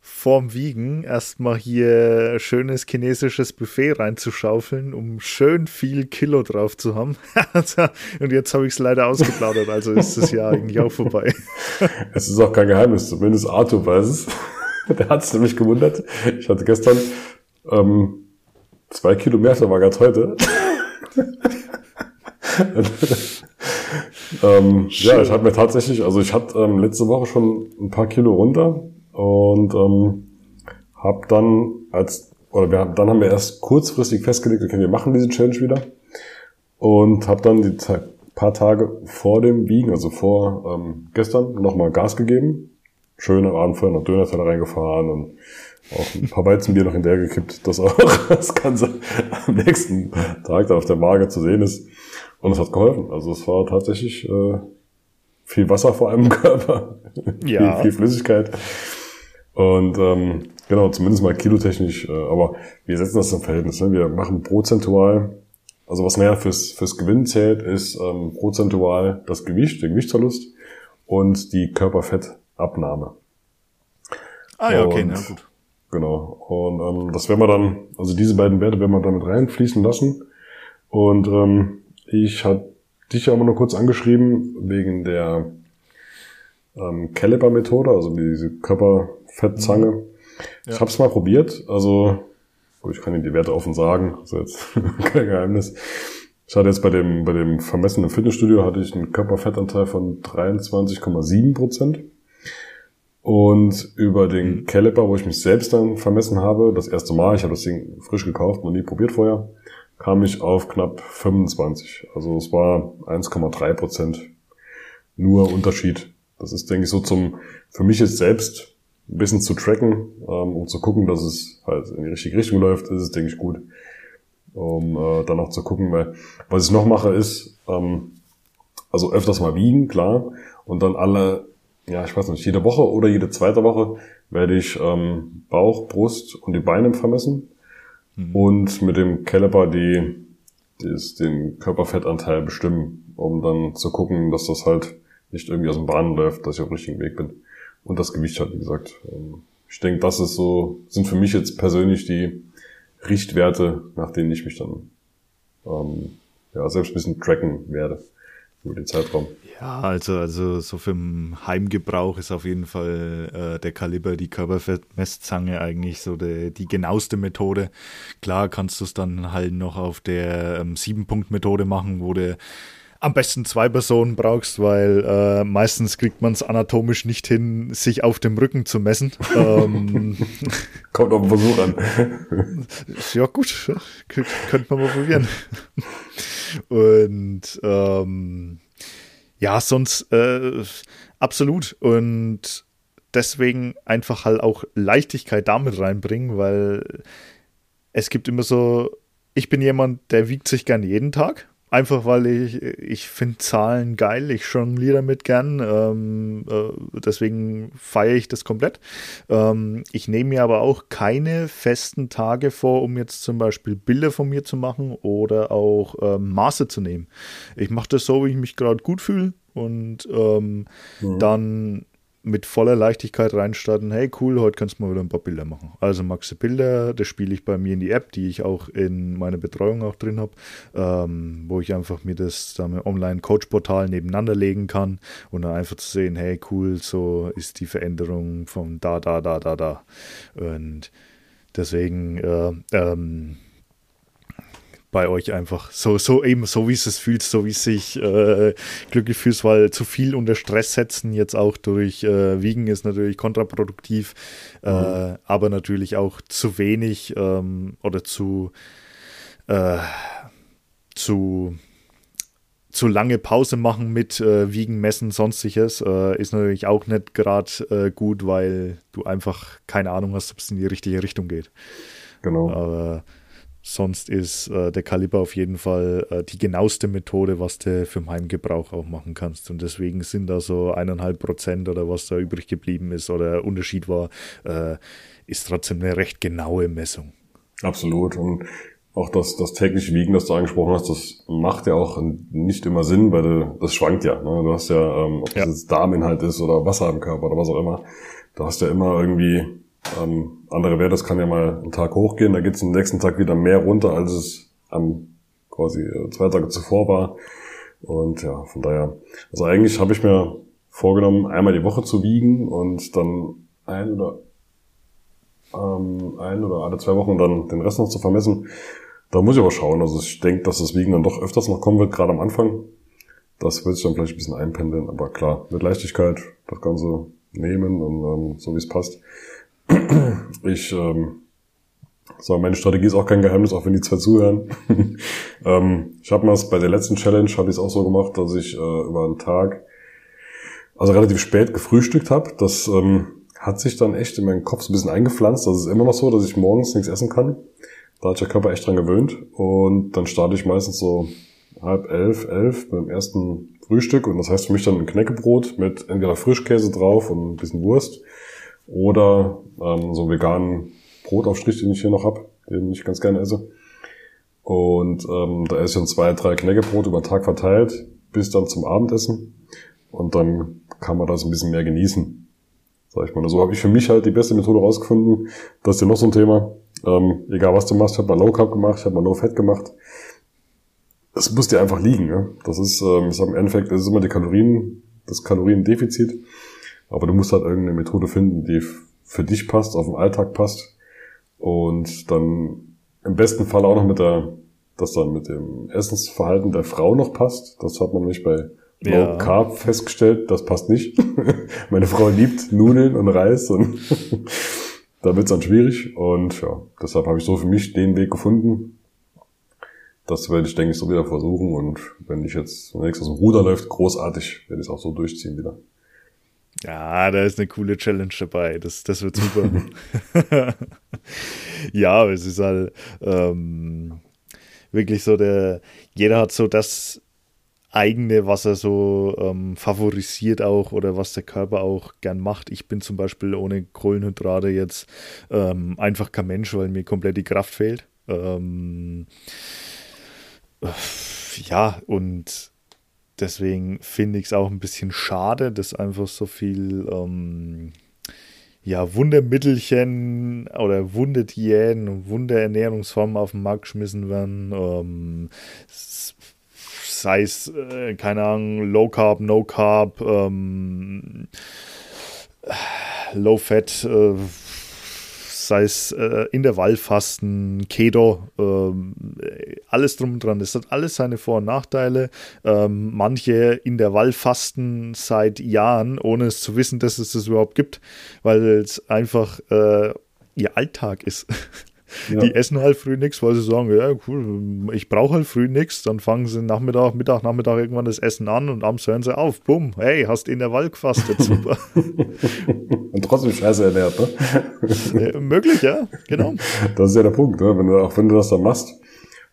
vorm Wiegen erstmal hier schönes chinesisches Buffet reinzuschaufeln, um schön viel Kilo drauf zu haben. [LAUGHS] Und jetzt habe ich es leider ausgeplaudert, also ist das ja eigentlich auch vorbei. [LAUGHS] es ist auch kein Geheimnis, zumindest Arthur weiß es. [LAUGHS] Der hat es nämlich gewundert. Ich hatte gestern ähm, zwei Kilo mehr war als heute. [LAUGHS] ähm, ja, ich habe mir tatsächlich, also ich hatte ähm, letzte Woche schon ein paar Kilo runter und ähm, hab dann als, oder wir haben, dann haben wir erst kurzfristig festgelegt, okay, wir machen diese Challenge wieder. Und hab dann die paar Tage vor dem Wiegen, also vor ähm, gestern, nochmal Gas gegeben. Schön am Abend vorher noch Dönerteller reingefahren und auch ein paar Weizenbier noch hinterher gekippt, dass auch [LAUGHS] das Ganze am nächsten Tag dann auf der Waage zu sehen ist. Und es hat geholfen. Also es war tatsächlich äh, viel Wasser vor allem im Körper, [LAUGHS] ja. viel, viel Flüssigkeit. Und ähm, genau, zumindest mal kilotechnisch, äh, aber wir setzen das im Verhältnis. Ne? Wir machen prozentual, also was mehr fürs, fürs Gewinn zählt, ist ähm, prozentual das Gewicht, der Gewichtsverlust und die Körperfettabnahme. Ah ja, okay, und, na gut. Genau. Und ähm, das werden wir dann, also diese beiden Werte werden wir damit reinfließen lassen. Und ähm, ich hatte dich ja immer nur kurz angeschrieben wegen der ähm, Caliper-Methode, also diese Körperfettzange. Mhm. Ja. Ich habe es mal probiert, also ich kann Ihnen die Werte offen sagen, das ist jetzt [LAUGHS] kein Geheimnis. Ich hatte jetzt bei dem, bei dem vermessenen Fitnessstudio hatte ich einen Körperfettanteil von 23,7 Prozent. Und über den. Caliper, wo ich mich selbst dann vermessen habe, das erste Mal, ich habe das Ding frisch gekauft, noch nie probiert vorher, kam ich auf knapp 25. Also es war 1,3 Prozent nur Unterschied. Das ist, denke ich, so zum, für mich jetzt selbst ein bisschen zu tracken, ähm, um zu gucken, dass es halt in die richtige Richtung läuft, ist es, denke ich, gut. Um äh, dann auch zu gucken, weil was ich noch mache ist, ähm, also öfters mal wiegen, klar, und dann alle, ja, ich weiß nicht, jede Woche oder jede zweite Woche werde ich ähm, Bauch, Brust und die Beine vermessen mhm. und mit dem Caliper die, die den Körperfettanteil bestimmen, um dann zu gucken, dass das halt nicht irgendwie aus dem Bahn läuft, dass ich auf dem richtigen Weg bin. Und das Gewicht halt, wie gesagt. Ähm, ich denke, das ist so, sind für mich jetzt persönlich die Richtwerte, nach denen ich mich dann ähm, ja, selbst ein bisschen tracken werde über den Zeitraum. Ja, also, also so für den Heimgebrauch ist auf jeden Fall äh, der Kaliber, die Körperfettmesszange eigentlich so die, die genaueste Methode. Klar kannst du es dann halt noch auf der ähm, Sieben-Punkt-Methode machen, wo du am besten zwei Personen brauchst, weil äh, meistens kriegt man es anatomisch nicht hin, sich auf dem Rücken zu messen. ähm, [LAUGHS] Kommt auf den Versuch an. [LAUGHS] ja gut, könnte man mal probieren. [LAUGHS] Und ähm, ja, sonst äh, absolut. Und deswegen einfach halt auch Leichtigkeit damit reinbringen, weil es gibt immer so, ich bin jemand, der wiegt sich gern jeden Tag. Einfach weil ich, ich finde Zahlen geil, ich jongliere damit gern, ähm, äh, deswegen feiere ich das komplett. Ähm, ich nehme mir aber auch keine festen Tage vor, um jetzt zum Beispiel Bilder von mir zu machen oder auch ähm, Maße zu nehmen. Ich mache das so, wie ich mich gerade gut fühle und ähm, mhm. dann mit voller Leichtigkeit reinstarten, hey cool, heute kannst du mal wieder ein paar Bilder machen. Also Maxe Bilder, das spiele ich bei mir in die App, die ich auch in meiner Betreuung auch drin habe, ähm, wo ich einfach mir das Online-Coach-Portal nebeneinander legen kann und dann einfach zu sehen, hey cool, so ist die Veränderung von da, da, da, da, da. Und deswegen äh, ähm, bei euch einfach. So, so eben, so wie es es fühlt, so wie es sich äh, glücklich fühlt, weil zu viel unter Stress setzen, jetzt auch durch äh, Wiegen ist natürlich kontraproduktiv, äh, mhm. äh, aber natürlich auch zu wenig ähm, oder zu, äh, zu zu lange Pause machen mit äh, Wiegen, Messen, sonstiges äh, ist natürlich auch nicht gerade äh, gut, weil du einfach keine Ahnung hast, ob es in die richtige Richtung geht. Genau. Aber Sonst ist äh, der Kaliber auf jeden Fall äh, die genaueste Methode, was du für den Heimgebrauch auch machen kannst. Und deswegen sind da so eineinhalb Prozent oder was da übrig geblieben ist oder Unterschied war, äh, ist trotzdem eine recht genaue Messung. Absolut. Und auch das, das tägliche Wiegen, das du angesprochen hast, das macht ja auch nicht immer Sinn, weil du, das schwankt ja. Ne? Du hast ja, ähm, ob ja. das jetzt Darminhalt ist oder Wasser im Körper oder was auch immer, du hast ja immer irgendwie ähm, andere Werte, das kann ja mal einen Tag hochgehen, da geht es am nächsten Tag wieder mehr runter, als es am quasi äh, zwei Tage zuvor war. Und ja, von daher, also eigentlich habe ich mir vorgenommen, einmal die Woche zu wiegen und dann ein oder ähm, ein oder alle zwei Wochen dann den Rest noch zu vermessen. Da muss ich aber schauen. Also ich denke, dass das Wiegen dann doch öfters noch kommen wird, gerade am Anfang. Das wird sich dann vielleicht ein bisschen einpendeln, aber klar, mit Leichtigkeit das Ganze nehmen und ähm, so wie es passt [CLEARS THROAT] Ich ähm, so, meine Strategie ist auch kein Geheimnis, auch wenn die zwei zuhören. [LAUGHS] ähm, ich habe mal bei der letzten Challenge habe ich es auch so gemacht, dass ich äh, über einen Tag, also relativ spät gefrühstückt habe. Das ähm, hat sich dann echt in meinen Kopf so ein bisschen eingepflanzt. Das ist immer noch so, dass ich morgens nichts essen kann. Da hat der Körper echt dran gewöhnt. Und dann starte ich meistens so halb elf, elf mit dem ersten Frühstück. Und das heißt für mich dann ein Knäckebrot mit entweder Frischkäse drauf und ein bisschen Wurst oder ähm, so veganen Brotaufstrich, den ich hier noch habe, den ich ganz gerne esse. Und ähm, da esse ich dann zwei, drei Knäckebrot über den Tag verteilt, bis dann zum Abendessen. Und dann kann man das ein bisschen mehr genießen. Sag ich mal. So habe ich für mich halt die beste Methode rausgefunden. Das ist ja noch so ein Thema. Ähm, egal was du machst, ich habe mal Low Carb gemacht, ich habe mal Low Fat gemacht. Es muss dir einfach liegen. Ja? Das ist, ähm, ich sag, im Endeffekt, das ist immer die Kalorien, das Kaloriendefizit. Aber du musst halt irgendeine Methode finden, die für dich passt, auf den Alltag passt und dann im besten Fall auch noch mit der, das dann mit dem Essensverhalten der Frau noch passt. Das hat man nicht bei Low Carb festgestellt. Das passt nicht. [LAUGHS] Meine Frau liebt Nudeln und Reis und [LAUGHS] da wird's dann schwierig. Und ja, deshalb habe ich so für mich den Weg gefunden. Das werde ich, denke ich, so wieder versuchen. Und wenn ich jetzt nächstes aus dem Ruder läuft, großartig, werde ich es auch so durchziehen wieder. Ja, da ist eine coole Challenge dabei. Das, das wird super. [LAUGHS] ja, es ist halt ähm, wirklich so der, jeder hat so das eigene, was er so ähm, favorisiert auch oder was der Körper auch gern macht. Ich bin zum Beispiel ohne Kohlenhydrate jetzt ähm, einfach kein Mensch, weil mir komplett die Kraft fehlt. Ähm, ja, und deswegen finde ich es auch ein bisschen schade, dass einfach so viel ähm, ja, Wundermittelchen oder Wunderdiäten und Wunderernährungsformen auf den Markt geschmissen werden. Ähm, sei es, äh, keine Ahnung, Low Carb, No Carb, ähm, Low Fat, äh, sei es äh, Intervallfasten, Keto, ähm, alles drum und dran. Das hat alles seine Vor- und Nachteile. Ähm, manche Intervallfasten seit Jahren, ohne es zu wissen, dass es das überhaupt gibt, weil es einfach äh, ihr Alltag ist. [LAUGHS] Ja. Die essen halt früh nichts, weil sie sagen, ja cool, ich brauche halt früh nichts. Dann fangen sie Nachmittag, Mittag, Nachmittag irgendwann das Essen an und abends hören sie auf. Bumm, hey, hast in der Wald gefastet, super. [LAUGHS] und trotzdem scheiße ernährt, ne? Ja, möglich, ja, genau. Das ist ja der Punkt, ne? wenn du, auch wenn du das dann machst,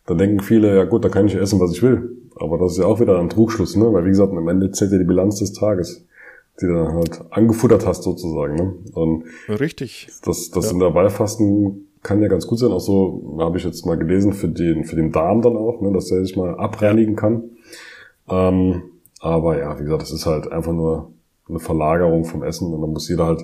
dann denken viele, ja gut, da kann ich essen, was ich will. Aber das ist ja auch wieder ein Trugschluss, ne? weil wie gesagt, am Ende zählt ja die Bilanz des Tages die du dann halt angefuttert hast sozusagen. Ne? Und Richtig. Das, das ja. Intervallfasten kann ja ganz gut sein, auch so habe ich jetzt mal gelesen, für den, für den Darm dann auch, ne, dass der sich mal abreinigen kann. Ähm, aber ja, wie gesagt, das ist halt einfach nur eine Verlagerung vom Essen und dann muss jeder halt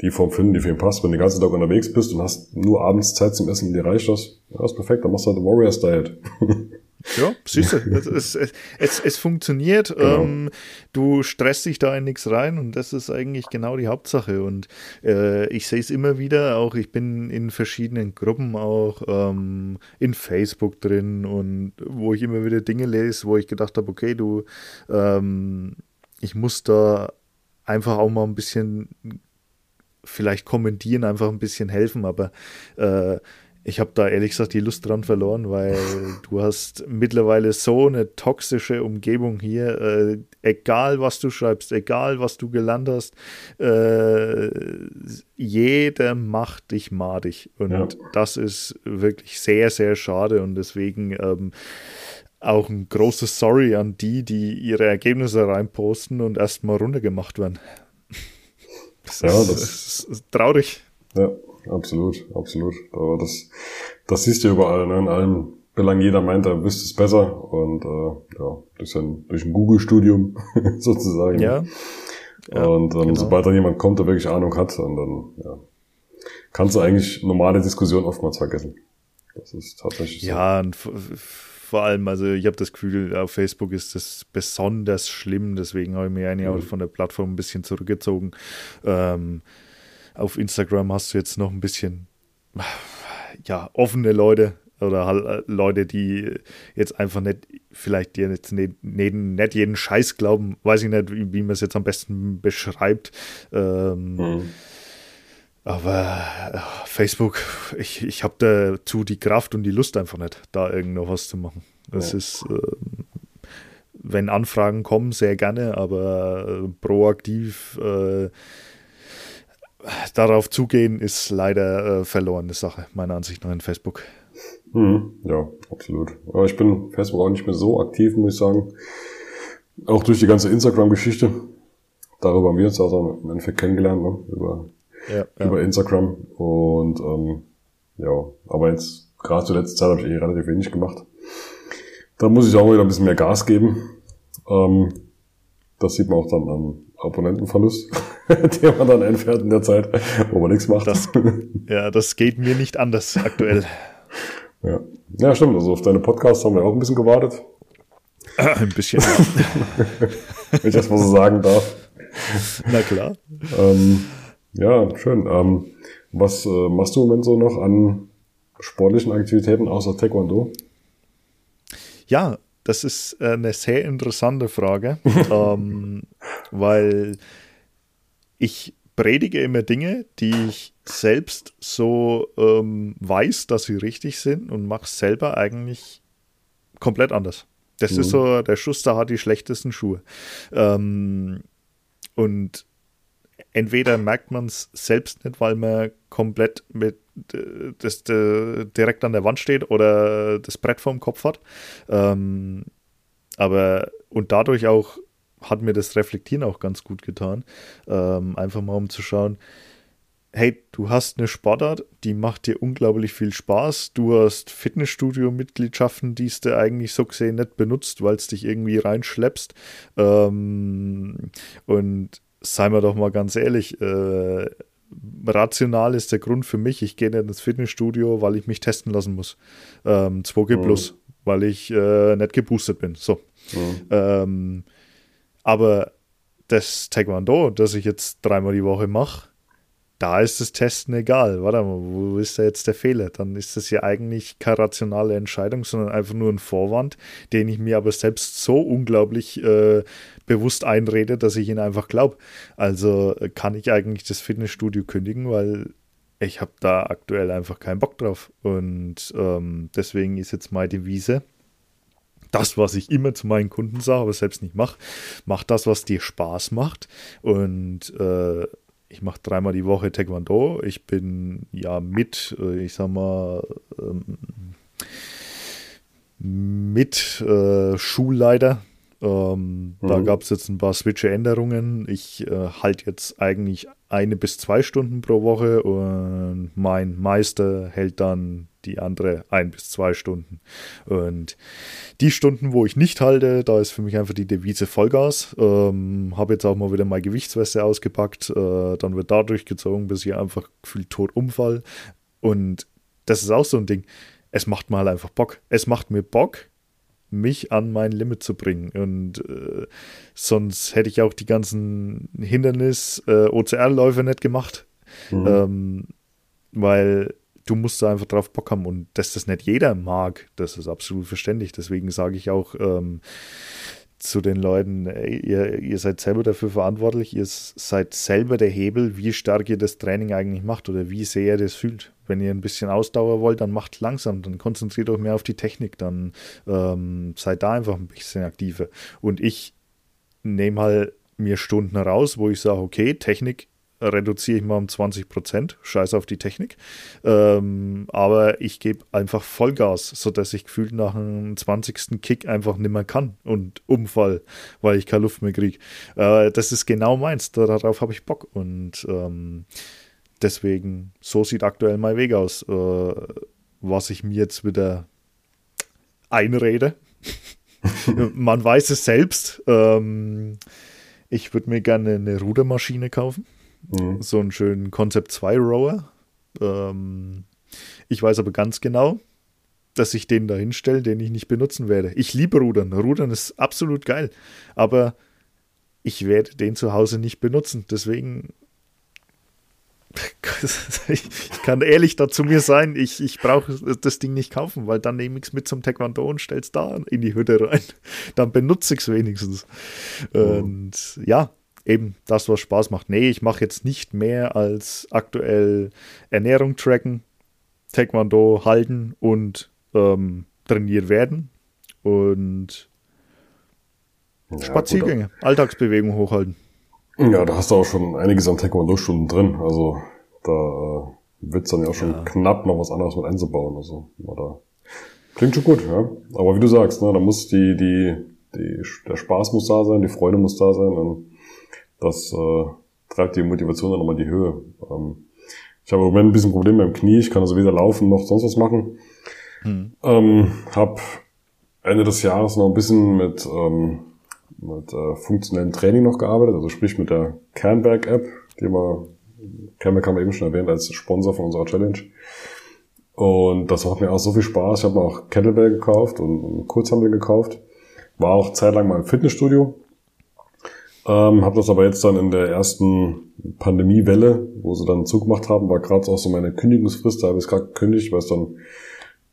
die Form finden, die für ihn passt. Wenn du den ganzen Tag unterwegs bist und hast nur abends Zeit zum Essen, dir reicht das, ja, ist perfekt, dann machst du halt Warriors Diet. [LAUGHS] Ja, du, es, es, es, es funktioniert. Genau. Ähm, du stresst dich da in nichts rein und das ist eigentlich genau die Hauptsache. Und äh, ich sehe es immer wieder, auch ich bin in verschiedenen Gruppen auch ähm, in Facebook drin und wo ich immer wieder Dinge lese, wo ich gedacht habe, okay, du, ähm, ich muss da einfach auch mal ein bisschen vielleicht kommentieren, einfach ein bisschen helfen, aber äh, ich habe da ehrlich gesagt die Lust dran verloren, weil [LAUGHS] du hast mittlerweile so eine toxische Umgebung hier. Äh, egal was du schreibst, egal was du gelernt hast, äh, jeder macht dich madig. Und ja. das ist wirklich sehr, sehr schade. Und deswegen ähm, auch ein großes Sorry an die, die ihre Ergebnisse reinposten und erstmal runtergemacht werden. Das, ja, das ist traurig. Ja, absolut, absolut. Aber das, das siehst du überall, ne? in allen Belangen. Jeder meint, er wüsste es besser und äh, ja, durch ein, durch ein Google-Studium [LAUGHS] sozusagen. Ja. ja und ähm, genau. sobald da jemand kommt, der wirklich Ahnung hat, und dann ja, kannst du eigentlich normale Diskussionen oftmals vergessen. Das ist tatsächlich so. Ja, und vor allem, also ich habe das Gefühl, auf Facebook ist das besonders schlimm, deswegen habe ich mich eigentlich mhm. auch von der Plattform ein bisschen zurückgezogen. Ähm, auf Instagram hast du jetzt noch ein bisschen ja, offene Leute oder halt äh, Leute, die jetzt einfach nicht, vielleicht dir jetzt nicht, nicht, jeden Scheiß glauben, weiß ich nicht, wie, wie man es jetzt am besten beschreibt. Ähm, mhm. Aber äh, Facebook, ich, ich habe dazu die Kraft und die Lust einfach nicht, da irgendwo was zu machen. Das ja. ist, äh, wenn Anfragen kommen, sehr gerne, aber äh, proaktiv äh, darauf zugehen, ist leider äh, verlorene Sache, meiner Ansicht nach in Facebook. Mhm, ja, absolut. Aber ich bin Facebook auch nicht mehr so aktiv, muss ich sagen. Auch durch die ganze Instagram-Geschichte. Darüber haben wir uns also im Endeffekt kennengelernt, ne? über, ja, ja. über Instagram. Und ähm, ja, aber jetzt, gerade zur letzten Zeit habe ich eh relativ wenig gemacht. Da muss ich auch wieder ein bisschen mehr Gas geben. Ähm, das sieht man auch dann am Abonnentenverlust, [LAUGHS] den man dann einfährt in der Zeit, wo man nichts macht. Das, ja, das geht mir nicht anders aktuell. [LAUGHS] Ja. ja, stimmt. Also auf deine Podcasts haben wir auch ein bisschen gewartet. Ein bisschen. [LAUGHS] Wenn ich das mal so sagen darf. Na klar. Ähm, ja, schön. Ähm, was äh, machst du im Moment so noch an sportlichen Aktivitäten außer Taekwondo? Ja, das ist eine sehr interessante Frage, ähm, weil ich predige immer Dinge, die ich selbst so ähm, weiß, dass sie richtig sind und mache selber eigentlich komplett anders. Das mhm. ist so, der Schuster hat die schlechtesten Schuhe. Ähm, und entweder merkt man es selbst nicht, weil man komplett mit äh, das, das, äh, direkt an der Wand steht oder das Brett vorm Kopf hat. Ähm, aber und dadurch auch hat mir das Reflektieren auch ganz gut getan. Ähm, einfach mal um zu schauen, hey, du hast eine Sportart, die macht dir unglaublich viel Spaß. Du hast Fitnessstudio-Mitgliedschaften, die du eigentlich so gesehen nicht benutzt, weil es dich irgendwie reinschleppst. Ähm, und sei mal doch mal ganz ehrlich, äh, rational ist der Grund für mich, ich gehe nicht ins Fitnessstudio, weil ich mich testen lassen muss. Ähm, 2G mhm. plus, weil ich äh, nicht geboostet bin. So. Mhm. Ähm, aber das Taekwondo, das ich jetzt dreimal die Woche mache, da ist das Testen egal. Warte mal, wo ist da jetzt der Fehler? Dann ist das ja eigentlich keine rationale Entscheidung, sondern einfach nur ein Vorwand, den ich mir aber selbst so unglaublich äh, bewusst einrede, dass ich ihn einfach glaube. Also äh, kann ich eigentlich das Fitnessstudio kündigen, weil ich habe da aktuell einfach keinen Bock drauf. Und ähm, deswegen ist jetzt meine Devise, das, was ich immer zu meinen Kunden sage, aber selbst nicht mache, mach das, was dir Spaß macht. Und äh, ich mache dreimal die Woche Taekwondo. Ich bin ja mit, äh, ich sag mal, ähm, mit äh, Schulleiter. Ähm, mhm. Da gab es jetzt ein paar Switche-Änderungen. Ich äh, halte jetzt eigentlich eine bis zwei Stunden pro Woche und mein Meister hält dann die andere ein bis zwei Stunden. Und die Stunden, wo ich nicht halte, da ist für mich einfach die Devise Vollgas. Ähm, Habe jetzt auch mal wieder meine Gewichtsweste ausgepackt. Äh, dann wird da durchgezogen, bis ich einfach gefühlt tot umfall. Und das ist auch so ein Ding. Es macht mir halt einfach Bock. Es macht mir Bock, mich an mein Limit zu bringen. Und äh, sonst hätte ich auch die ganzen Hindernis, äh, OCR-Läufe nicht gemacht. Mhm. Ähm, weil du musst da einfach drauf Bock haben und dass das nicht jeder mag, das ist absolut verständlich. Deswegen sage ich auch ähm, zu den Leuten, ey, ihr, ihr seid selber dafür verantwortlich, ihr seid selber der Hebel, wie stark ihr das Training eigentlich macht oder wie sehr ihr das fühlt. Wenn ihr ein bisschen Ausdauer wollt, dann macht langsam, dann konzentriert euch mehr auf die Technik, dann ähm, seid da einfach ein bisschen aktiver. Und ich nehme halt mir Stunden raus, wo ich sage, okay, Technik reduziere ich mal um 20 Prozent. Scheiß auf die Technik. Ähm, aber ich gebe einfach Vollgas, sodass ich gefühlt nach dem 20. Kick einfach nicht mehr kann und umfall, weil ich keine Luft mehr kriege. Äh, das ist genau meins. Darauf habe ich Bock. Und ähm, deswegen, so sieht aktuell mein Weg aus. Äh, was ich mir jetzt wieder einrede. [LAUGHS] Man weiß es selbst. Ähm, ich würde mir gerne eine Rudermaschine kaufen. Mhm. So einen schönen Concept 2 Rower. Ähm, ich weiß aber ganz genau, dass ich den da hinstelle, den ich nicht benutzen werde. Ich liebe Rudern. Rudern ist absolut geil. Aber ich werde den zu Hause nicht benutzen. Deswegen [LAUGHS] ich kann ehrlich dazu mir sein, ich, ich brauche das Ding nicht kaufen, weil dann nehme ich es mit zum Taekwondo und stelle es da in die Hütte rein. Dann benutze ich es wenigstens. Oh. Und ja, eben das, was Spaß macht. Nee, ich mache jetzt nicht mehr als aktuell Ernährung tracken, Taekwondo halten und ähm, trainiert werden und ja, Spaziergänge, gut. Alltagsbewegung hochhalten. Ja, da hast du auch schon einiges an Taekwondo-Stunden drin. Also da äh, wird es dann ja auch schon ja. knapp, noch was anderes mit einzubauen. Also, oder klingt schon gut, ja. Aber wie du sagst, ne, da muss die, die, die, der Spaß muss da sein, die Freude muss da sein und das äh, treibt die Motivation dann nochmal in die Höhe. Ähm, ich habe im Moment ein bisschen Problem beim Knie. Ich kann also weder laufen noch sonst was machen. Hm. Ähm, hab Ende des Jahres noch ein bisschen mit, ähm, mit äh, funktionellem Training noch gearbeitet, also sprich mit der Kernberg-App, die wir, Kernberg haben wir eben schon erwähnt, als Sponsor von unserer Challenge. Und das macht mir auch so viel Spaß. Ich habe mir auch Kettlebell gekauft und, und Kurzhandel gekauft. War auch zeitlang mal im Fitnessstudio. Ähm, habe das aber jetzt dann in der ersten Pandemiewelle, wo sie dann zugemacht haben, war gerade auch so meine Kündigungsfrist. Da habe ich es gerade gekündigt, weil es dann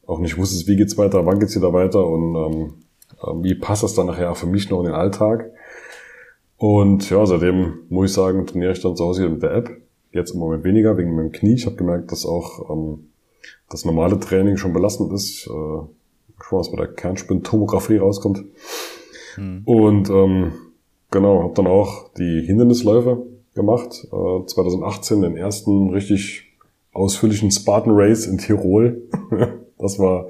auch nicht wusste, wie geht's weiter, wann geht's wieder weiter und ähm, ähm, wie passt das dann nachher für mich noch in den Alltag. Und ja, seitdem muss ich sagen, trainiere ich dann zu Hause mit der App. Jetzt im Moment weniger wegen meinem Knie. Ich habe gemerkt, dass auch ähm, das normale Training schon belastend ist. Äh, schon was bei der Kernspintomographie rauskommt. Hm. Und ähm, Genau, habe dann auch die Hindernisläufe gemacht. Äh, 2018 den ersten richtig ausführlichen Spartan Race in Tirol. [LAUGHS] das war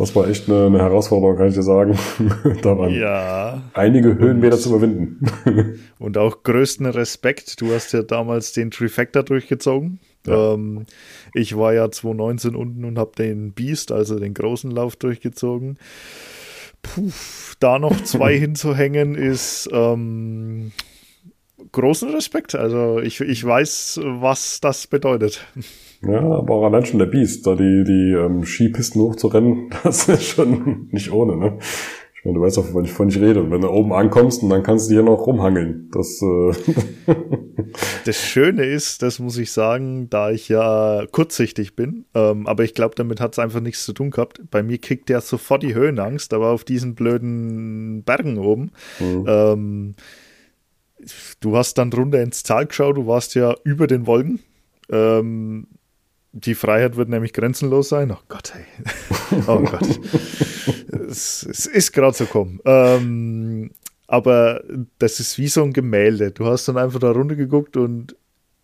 das war echt eine, eine Herausforderung, kann ich dir sagen. [LAUGHS] da waren ja. einige Höhenmeter zu überwinden. [LAUGHS] und auch größten Respekt. Du hast ja damals den Trifecta durchgezogen. Ja. Ähm, ich war ja 2019 unten und habe den Beast, also den großen Lauf durchgezogen. Puh, da noch zwei [LAUGHS] hinzuhängen, ist ähm, großen Respekt. Also ich, ich weiß, was das bedeutet. Ja, aber auch allein schon der Biest, da die, die ähm, Skipisten hochzurennen, [LAUGHS] das ist schon nicht ohne, ne? Ich meine, du weißt auch, wovon ich rede. Und wenn du oben ankommst, dann kannst du hier noch rumhangeln. Das, äh [LAUGHS] das Schöne ist, das muss ich sagen, da ich ja kurzsichtig bin, ähm, aber ich glaube, damit hat es einfach nichts zu tun gehabt. Bei mir kickt ja sofort die Höhenangst, aber auf diesen blöden Bergen oben. Mhm. Ähm, du hast dann runter ins Tal geschaut, du warst ja über den Wolken. Ähm, die Freiheit wird nämlich grenzenlos sein. Oh Gott, hey. [LAUGHS] Oh Gott. es, es, ist gerade so kommen. Ähm, aber das ist wie so ein Gemälde. Du hast dann einfach da runtergeguckt und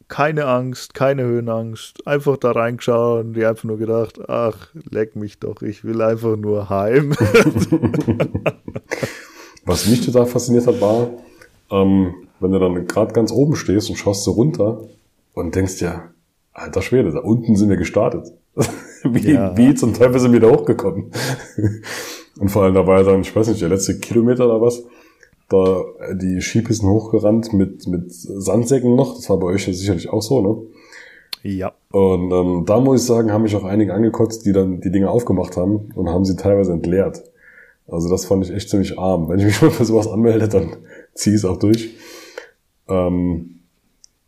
keine Angst, keine Höhenangst. Einfach da reingeschaut und dir einfach nur gedacht, ach, leck mich doch, ich will einfach nur heim. [LAUGHS] Was mich total fasziniert hat, war, ähm, wenn du dann gerade ganz oben stehst und schaust so runter und denkst ja, alter Schwede, da unten sind wir gestartet. [LAUGHS] wie, ja. wie zum Teufel sind wir da hochgekommen? [LAUGHS] Und vor allem da war ja dann, ich weiß nicht, der letzte Kilometer oder was, da die Skipisten hochgerannt mit, mit Sandsäcken noch. Das war bei euch ja sicherlich auch so, ne? Ja. Und ähm, da muss ich sagen, haben mich auch einige angekotzt, die dann die Dinge aufgemacht haben und haben sie teilweise entleert. Also das fand ich echt ziemlich arm. Wenn ich mich mal für sowas anmelde, dann ziehe ich es auch durch. Ähm,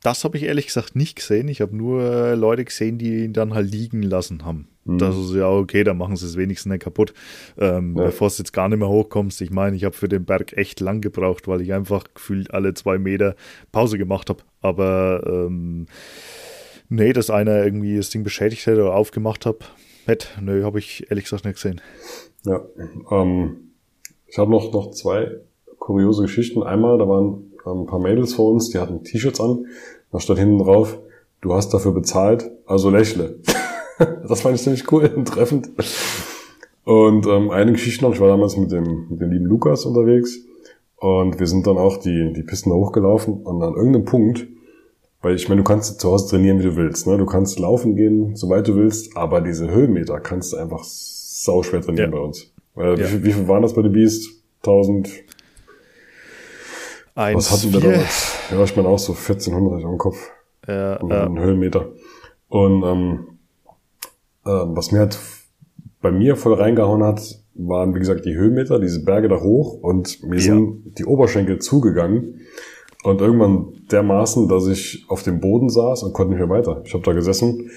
das habe ich ehrlich gesagt nicht gesehen. Ich habe nur Leute gesehen, die ihn dann halt liegen lassen haben. Mhm. Das ist ja okay, dann machen sie es wenigstens nicht kaputt, ähm, ja. bevor es jetzt gar nicht mehr hochkommst. Ich meine, ich habe für den Berg echt lang gebraucht, weil ich einfach gefühlt alle zwei Meter Pause gemacht habe. Aber ähm, nee, dass einer irgendwie das Ding beschädigt hätte oder aufgemacht habe, hätte, nö, habe ich ehrlich gesagt nicht gesehen. Ja, ähm, ich habe noch, noch zwei kuriose Geschichten. Einmal, da waren ein paar Mädels vor uns, die hatten T-Shirts an. Da stand hinten drauf, du hast dafür bezahlt, also lächle. [LAUGHS] das fand ich ziemlich cool und treffend. Und ähm, eine Geschichte noch, ich war damals mit dem, mit dem lieben Lukas unterwegs und wir sind dann auch die, die Pisten hochgelaufen und an irgendeinem Punkt, weil ich meine, du kannst zu Hause trainieren, wie du willst. Ne? Du kannst laufen gehen, soweit du willst, aber diese Höhenmeter kannst du einfach sau schwer trainieren ja. bei uns. Weil, ja. wie, viel, wie viel waren das bei den Beast? 1000? Eins, Was hatten wir damals? Ja, ich meine auch so 1400 im Kopf. Ja, und ja. Höhenmeter. Und ähm, äh, was mir halt bei mir voll reingehauen hat, waren, wie gesagt, die Höhenmeter, diese Berge da hoch und mir ja. sind die Oberschenkel zugegangen. Und irgendwann dermaßen, dass ich auf dem Boden saß und konnte nicht mehr weiter. Ich habe da gesessen.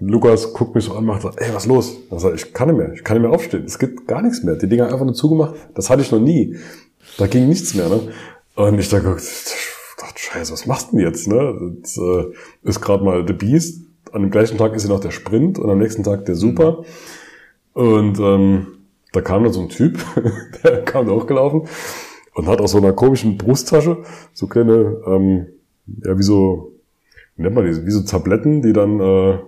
Lukas guckt mich so an, macht, ey, was ist los? Ich, sag, ich kann nicht mehr, ich kann nicht mehr aufstehen. Es gibt gar nichts mehr. Die Dinger einfach nur zugemacht. Das hatte ich noch nie. Da ging nichts mehr. Ne? Und ich dachte, dachte scheiße, was machst du denn jetzt? Ne? Das, äh, ist gerade mal The Beast. An dem gleichen Tag ist ja noch der Sprint und am nächsten Tag der Super. Mhm. Und ähm, da kam dann so ein Typ, [LAUGHS] der kam da hochgelaufen und hat aus so einer komischen Brusttasche so kleine, ähm, ja, wie so, wie nennt man die, wie so Tabletten, die dann äh,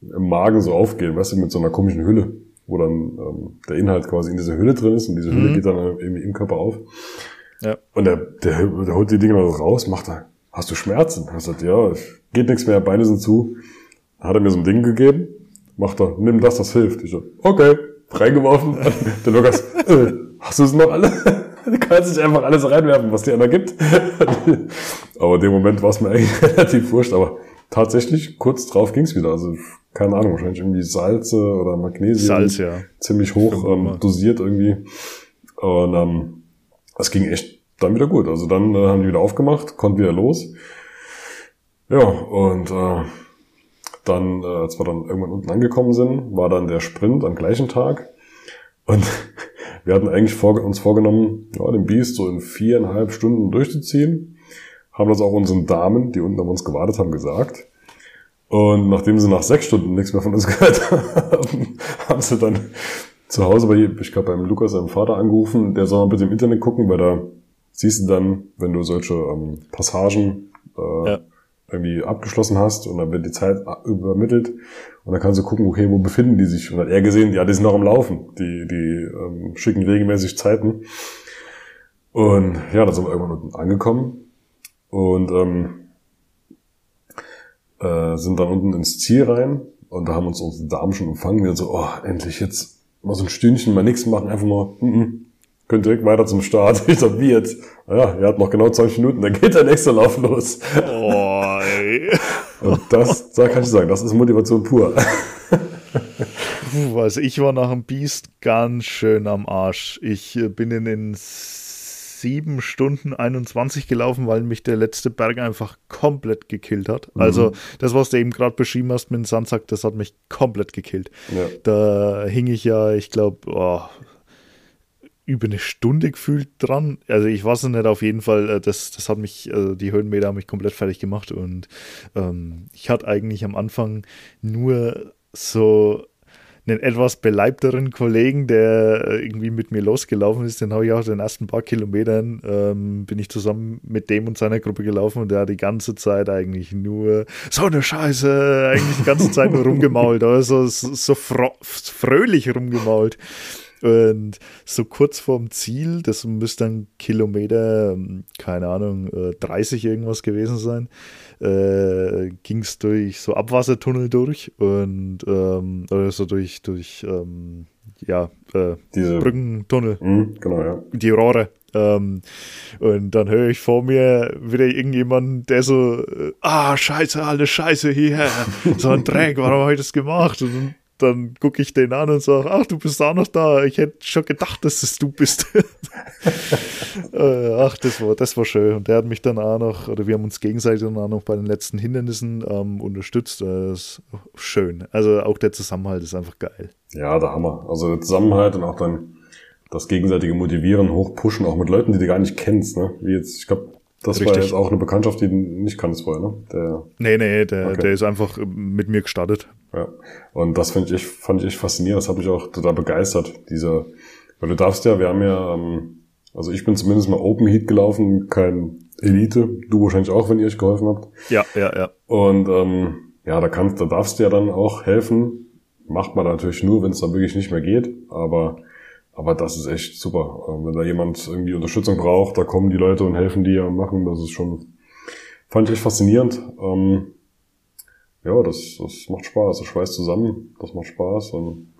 im Magen so aufgehen, weißt du, mit so einer komischen Hülle, wo dann ähm, der Inhalt quasi in dieser Hülle drin ist und diese Hülle mhm. geht dann irgendwie im Körper auf. Ja. Und der, der, der holt die Dinger raus, macht da, hast du Schmerzen? Er sagt, ja, geht nichts mehr, Beine sind zu. Dann hat er mir so ein Ding gegeben, macht er, nimm das, das hilft. Ich so, okay, reingeworfen. [LAUGHS] der Lukas, äh, hast du es noch alle? [LAUGHS] Du kannst nicht einfach alles reinwerfen, was dir einer gibt. [LAUGHS] aber in dem Moment war es mir eigentlich relativ wurscht, aber tatsächlich, kurz drauf ging's wieder. Also, keine Ahnung, wahrscheinlich irgendwie Salze oder Magnesium. Salz, ja. Ziemlich hoch ähm, dosiert irgendwie. Und ähm, das ging echt dann wieder gut. Also dann äh, haben die wieder aufgemacht, konnten wieder los. Ja, und äh, dann, äh, als wir dann irgendwann unten angekommen sind, war dann der Sprint am gleichen Tag. Und [LAUGHS] wir hatten eigentlich vor, uns vorgenommen, ja, den Beast so in viereinhalb Stunden durchzuziehen. Haben das auch unseren Damen, die unten auf uns gewartet haben, gesagt. Und nachdem sie nach sechs Stunden nichts mehr von uns [LAUGHS] gehört haben, haben sie dann zu Hause bei, ich glaube, beim Lukas, seinem Vater angerufen, der soll mal bitte im Internet gucken, weil da siehst du dann, wenn du solche ähm, Passagen äh, ja. irgendwie abgeschlossen hast und dann wird die Zeit übermittelt und dann kannst du gucken, okay, wo befinden die sich? Und dann hat er gesehen, ja, die sind noch am Laufen, die, die ähm, schicken regelmäßig Zeiten. Und ja, da sind wir irgendwann unten angekommen und ähm, äh, sind dann unten ins Ziel rein und da haben uns unsere Damen schon empfangen. Wir so, oh, endlich jetzt mal so ein Stündchen mal nichts machen, einfach mal, mm -mm, könnt direkt weiter zum Start. [LAUGHS] Ich sag, wie jetzt? Ja, er hat noch genau 20 Minuten, dann geht der nächste Lauf los. Oh, ey. Und das, da kann ich sagen, das ist Motivation pur. Puh, also ich war nach dem Beast ganz schön am Arsch. Ich äh, bin in den sieben Stunden 21 gelaufen, weil mich der letzte Berg einfach komplett gekillt hat. Mhm. Also das, was du eben gerade beschrieben hast mit dem Sandsack, das hat mich komplett gekillt. Ja. Da hing ich ja, ich glaube, oh, über eine Stunde gefühlt dran. Also ich weiß es nicht, auf jeden Fall, äh, das, das hat mich, also die Höhenmeter haben mich komplett fertig gemacht und ähm, ich hatte eigentlich am Anfang nur so einen etwas beleibteren Kollegen, der äh, irgendwie mit mir losgelaufen ist. Den habe ich auch den ersten paar Kilometern, ähm, bin ich zusammen mit dem und seiner Gruppe gelaufen und der hat die ganze Zeit eigentlich nur so eine Scheiße, eigentlich die ganze Zeit nur rumgemault, also so, so fröhlich rumgemault. Und so kurz vorm Ziel, das müsste dann Kilometer, ähm, keine Ahnung, 30 äh, irgendwas gewesen sein, äh, ging es durch so Abwassertunnel durch und ähm, oder so durch, durch ähm, ja, äh, Diese, Brückentunnel. Mh, genau, ja. Die Rohre. Ähm, und dann höre ich vor mir wieder irgendjemand, der so, äh, ah, scheiße, alles scheiße hier, so ein Dreck, warum habe ich das gemacht? Und dann gucke ich den an und sage, ach, du bist auch noch da. Ich hätte schon gedacht, dass es du bist. [LAUGHS] Äh, ach, das war, das war schön. Und der hat mich dann auch noch, oder wir haben uns gegenseitig dann auch noch bei den letzten Hindernissen ähm, unterstützt. Das ist schön. Also auch der Zusammenhalt ist einfach geil. Ja, der Hammer. Also der Zusammenhalt und auch dann das gegenseitige Motivieren, hochpushen, auch mit Leuten, die du gar nicht kennst. Ne? Wie jetzt, ich glaube, das Richtig. war jetzt auch eine Bekanntschaft, die nicht kanntest vorher, ne? Der, nee, nee, der, okay. der ist einfach mit mir gestartet. Ja. Und das finde ich, fand ich echt faszinierend. Das hat mich auch total begeistert. Dieser, weil du darfst ja, wir haben ja, ähm, also ich bin zumindest mal Open Heat gelaufen, kein Elite. Du wahrscheinlich auch, wenn ihr euch geholfen habt. Ja, ja, ja. Und ähm, ja, da kannst, da darfst du ja dann auch helfen. Macht man natürlich nur, wenn es dann wirklich nicht mehr geht. Aber aber das ist echt super. Ähm, wenn da jemand irgendwie Unterstützung braucht, da kommen die Leute und helfen dir und machen. Das ist schon, fand ich echt faszinierend. Ähm, ja, das, das macht Spaß. Das schweißt zusammen. Das macht Spaß und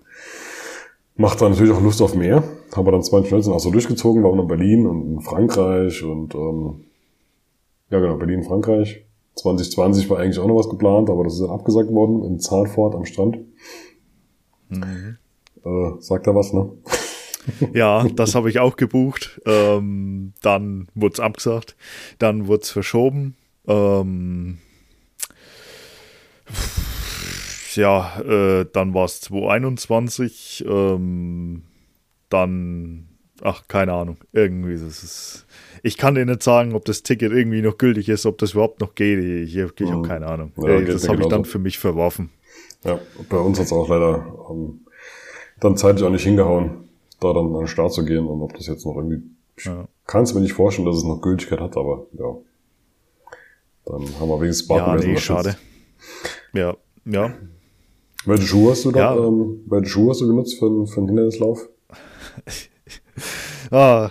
macht dann natürlich auch Lust auf mehr. Haben wir dann 2019 auch so durchgezogen, waren in Berlin und in Frankreich und ähm, ja genau, Berlin, Frankreich. 2020 war eigentlich auch noch was geplant, aber das ist dann abgesagt worden in Zahnfort am Strand. Mhm. Äh, sagt da was, ne? Ja, das habe ich auch gebucht. Ähm, dann wurde es abgesagt. Dann wurde es verschoben. Ähm, ja, äh, dann war es 2021. Ähm, dann ach, keine Ahnung. Irgendwie, das ist. Ich kann dir nicht sagen, ob das Ticket irgendwie noch gültig ist, ob das überhaupt noch geht. Ich, ich, ich habe keine Ahnung. Ja, Ey, das habe ich dann für mich verworfen. Ja, bei uns hat's auch leider ähm, dann zeitlich auch nicht hingehauen, da dann an den Start zu gehen und ob das jetzt noch irgendwie. Ja. kann es mir nicht vorstellen, dass es noch Gültigkeit hat, aber ja. Dann haben wir wenigstens Ja, Bartbemessen nee, schade. Ja, ja. Welche Schuhe hast du da? Ja. Ähm, welche Schuhe hast du genutzt für, für einen Hindernislauf? [LAUGHS] Ah,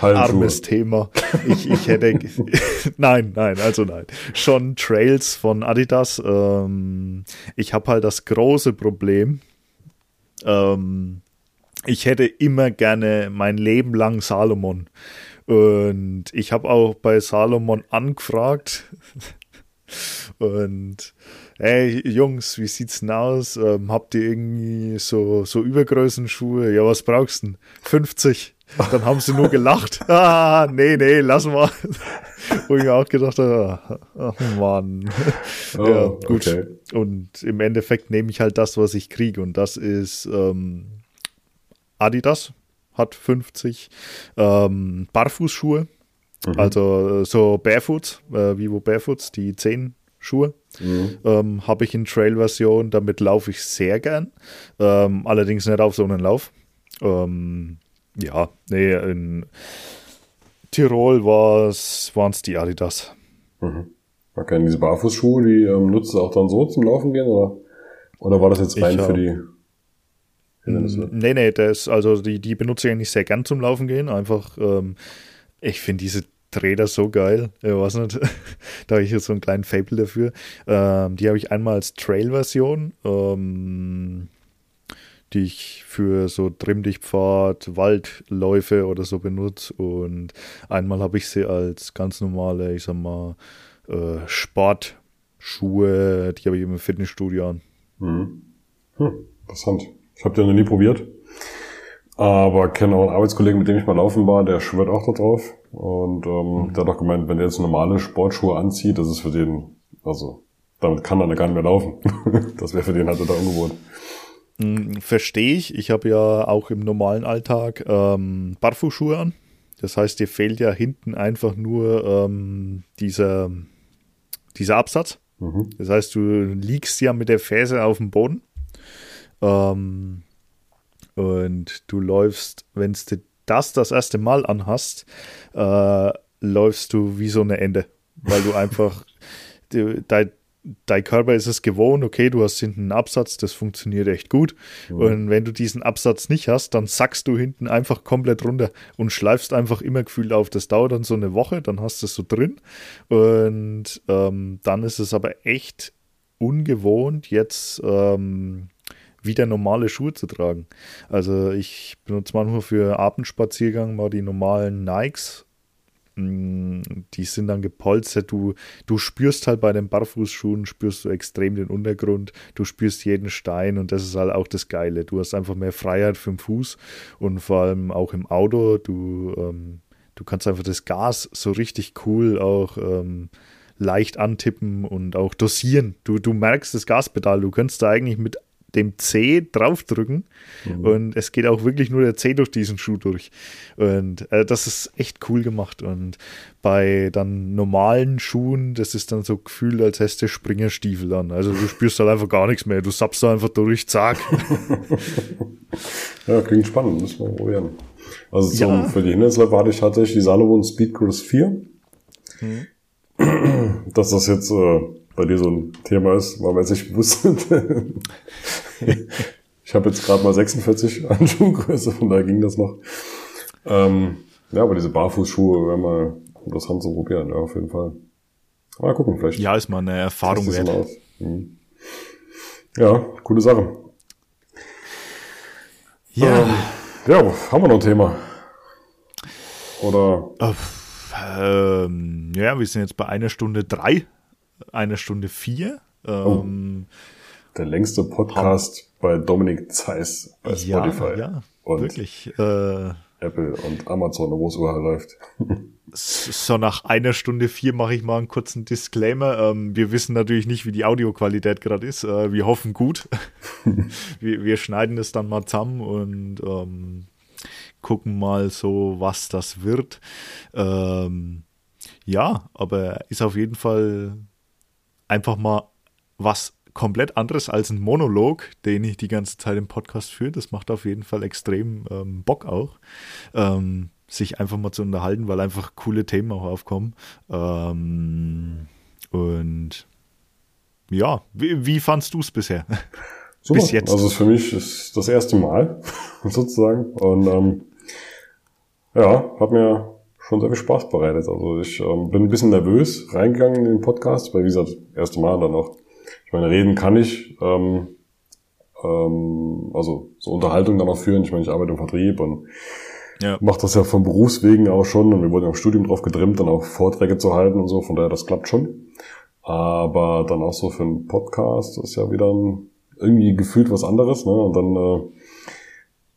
armes Thema. Ich, ich hätte. [LAUGHS] nein, nein, also nein. Schon Trails von Adidas. Ähm, ich habe halt das große Problem. Ähm, ich hätte immer gerne mein Leben lang Salomon. Und ich habe auch bei Salomon angefragt. [LAUGHS] Und hey Jungs, wie sieht's denn aus? Ähm, habt ihr irgendwie so, so Übergrößenschuhe? Ja, was brauchst du denn? 50. Dann haben sie nur [LAUGHS] gelacht. [LAUGHS] Ah, nee, nee, lass mal. Wo ich mir auch gedacht habe, ach Mann. Oh, ja, gut. okay. Und im Endeffekt nehme ich halt das, was ich kriege. Und das ist ähm, Adidas, hat 50. Ähm, Barfußschuhe, also äh, so Barefoots, äh, Vivo Barefoots, die 10 Schuhe. Ähm, Habe ich in Trail-Version, damit laufe ich sehr gern. Ähm, allerdings nicht auf so einen Lauf. Ähm, ja, nee, in Tirol waren es die Adidas. Okay, und diese Barfußschuhe, die ähm, nutzt du auch dann so zum Laufen gehen oder, oder war das jetzt rein Ich, für die Nee, nee, das, also die, die benutze ich eigentlich sehr gern zum Laufen gehen. Einfach, ähm, ich finde diese Räder so geil. Ich weiß nicht, [LAUGHS] da habe ich jetzt so einen kleinen Fable dafür. Ähm, die habe ich einmal als Trail-Version, ähm, die ich für so Trimmdichtpfad, Waldläufe oder so benutze. Und einmal habe ich sie als ganz normale, ich sag mal, äh, Sportschuhe, die habe ich im Fitnessstudio an. Hm, interessant. Ich habe die noch nie probiert. Aber kenne auch einen Arbeitskollegen, mit dem ich mal laufen war, der schwört auch da drauf. Und ähm, der hat auch gemeint, wenn er jetzt normale Sportschuhe anzieht, das ist für den, also damit kann er gar nicht mehr laufen. [LAUGHS] das wäre für den halt total ungewohnt. Verstehe ich. Ich habe ja auch im normalen Alltag ähm, Barfußschuhe an. Das heißt, dir fehlt ja hinten einfach nur ähm, dieser, dieser Absatz. Mhm. Das heißt, du liegst ja mit der Ferse auf dem Boden. Ähm, und du läufst, wenn du das das erste Mal anhast, äh, läufst du wie so eine Ende. Weil du einfach, [LAUGHS] du, dein, dein Körper ist es gewohnt, okay, du hast hinten einen Absatz, das funktioniert echt gut. Und wenn du diesen Absatz nicht hast, dann sackst du hinten einfach komplett runter und schleifst einfach immer gefühlt auf. Das dauert dann so eine Woche, dann hast du es so drin. Und ähm, dann ist es aber echt ungewohnt, jetzt ähm, wieder normale Schuhe zu tragen. Also ich benutze manchmal für Abendspaziergang mal die normalen Nikes. Mm, Die sind dann gepolstert. Du, du spürst halt bei den Barfußschuhen, spürst du extrem den Untergrund. Du spürst jeden Stein und das ist halt auch das Geile. Du hast einfach mehr Freiheit für den Fuß und vor allem auch im Auto. Du, ähm, du kannst einfach das Gas so richtig cool auch ähm, leicht antippen und auch dosieren. Du, du merkst das Gaspedal. Du kannst da eigentlich mit dem C draufdrücken und es geht auch wirklich nur der C durch diesen Schuh durch. Und äh, das ist echt cool gemacht. Und bei dann normalen Schuhen, das ist dann so gefühlt, als hättest du Springerstiefel an. Also du spürst halt einfach gar nichts mehr. Du sappst da einfach durch, zack. [LAUGHS] Ja, klingt spannend, müssen wir probieren. Also zum, Ja. für die Hindernisläufe hatte ich tatsächlich die Salomon Speedcruise [CLEARS THROAT] 4. Dass das jetzt äh, bei dir so ein Thema ist, war mir jetzt nicht bewusst. [LAUGHS] ich habe jetzt gerade mal 46 an Schuhgröße, von daher ging das noch. Ähm, ja, aber diese Barfußschuhe wäre mal interessant zu probieren, ja, auf jeden Fall. Mal gucken, vielleicht. Ja, ist mal eine Erfahrung wert. Mhm. Ja, coole Sache. Ja. Ähm, ja, haben wir noch ein Thema? Oder Ähm, ja, wir sind jetzt bei einer Stunde drei, einer Stunde vier. Ähm, der längste Podcast bei Dominik Zeiss bei ja, Spotify ja, und wirklich. Äh, Apple und Amazon, wo es überall läuft. [LAUGHS] so nach einer Stunde vier mache ich mal einen kurzen Disclaimer. Ähm, wir wissen natürlich nicht, wie die Audioqualität gerade ist. Äh, wir hoffen gut. [LAUGHS] wir, wir schneiden es dann mal zusammen und ähm, gucken mal so, was das wird. Ähm, ja, aber ist auf jeden Fall einfach mal was komplett anderes als ein Monolog, den ich die ganze Zeit im Podcast führe. Das macht auf jeden Fall extrem ähm, Bock auch, ähm, sich einfach mal zu unterhalten, weil einfach coole Themen auch aufkommen. Ähm, und ja, wie, wie fandst du es bisher? [LAUGHS] Super. Bis jetzt. Also für mich ist das erste Mal [LAUGHS] sozusagen. Und ähm, ja, hat mir schon sehr viel Spaß bereitet. Also ich ähm, bin ein bisschen nervös reingegangen in den Podcast, weil wie gesagt, das erste Mal dann noch. Ich meine, reden kann ich, ähm, ähm, also so Unterhaltung dann auch führen. Ich meine, ich arbeite im Vertrieb und ja. mache das ja vom Berufswegen auch schon und wir wurden ja im Studium drauf getrimmt, dann auch Vorträge zu halten und so, von daher das klappt schon. Aber dann auch so für einen Podcast ist ja wieder ein, irgendwie gefühlt was anderes, ne? Und dann äh,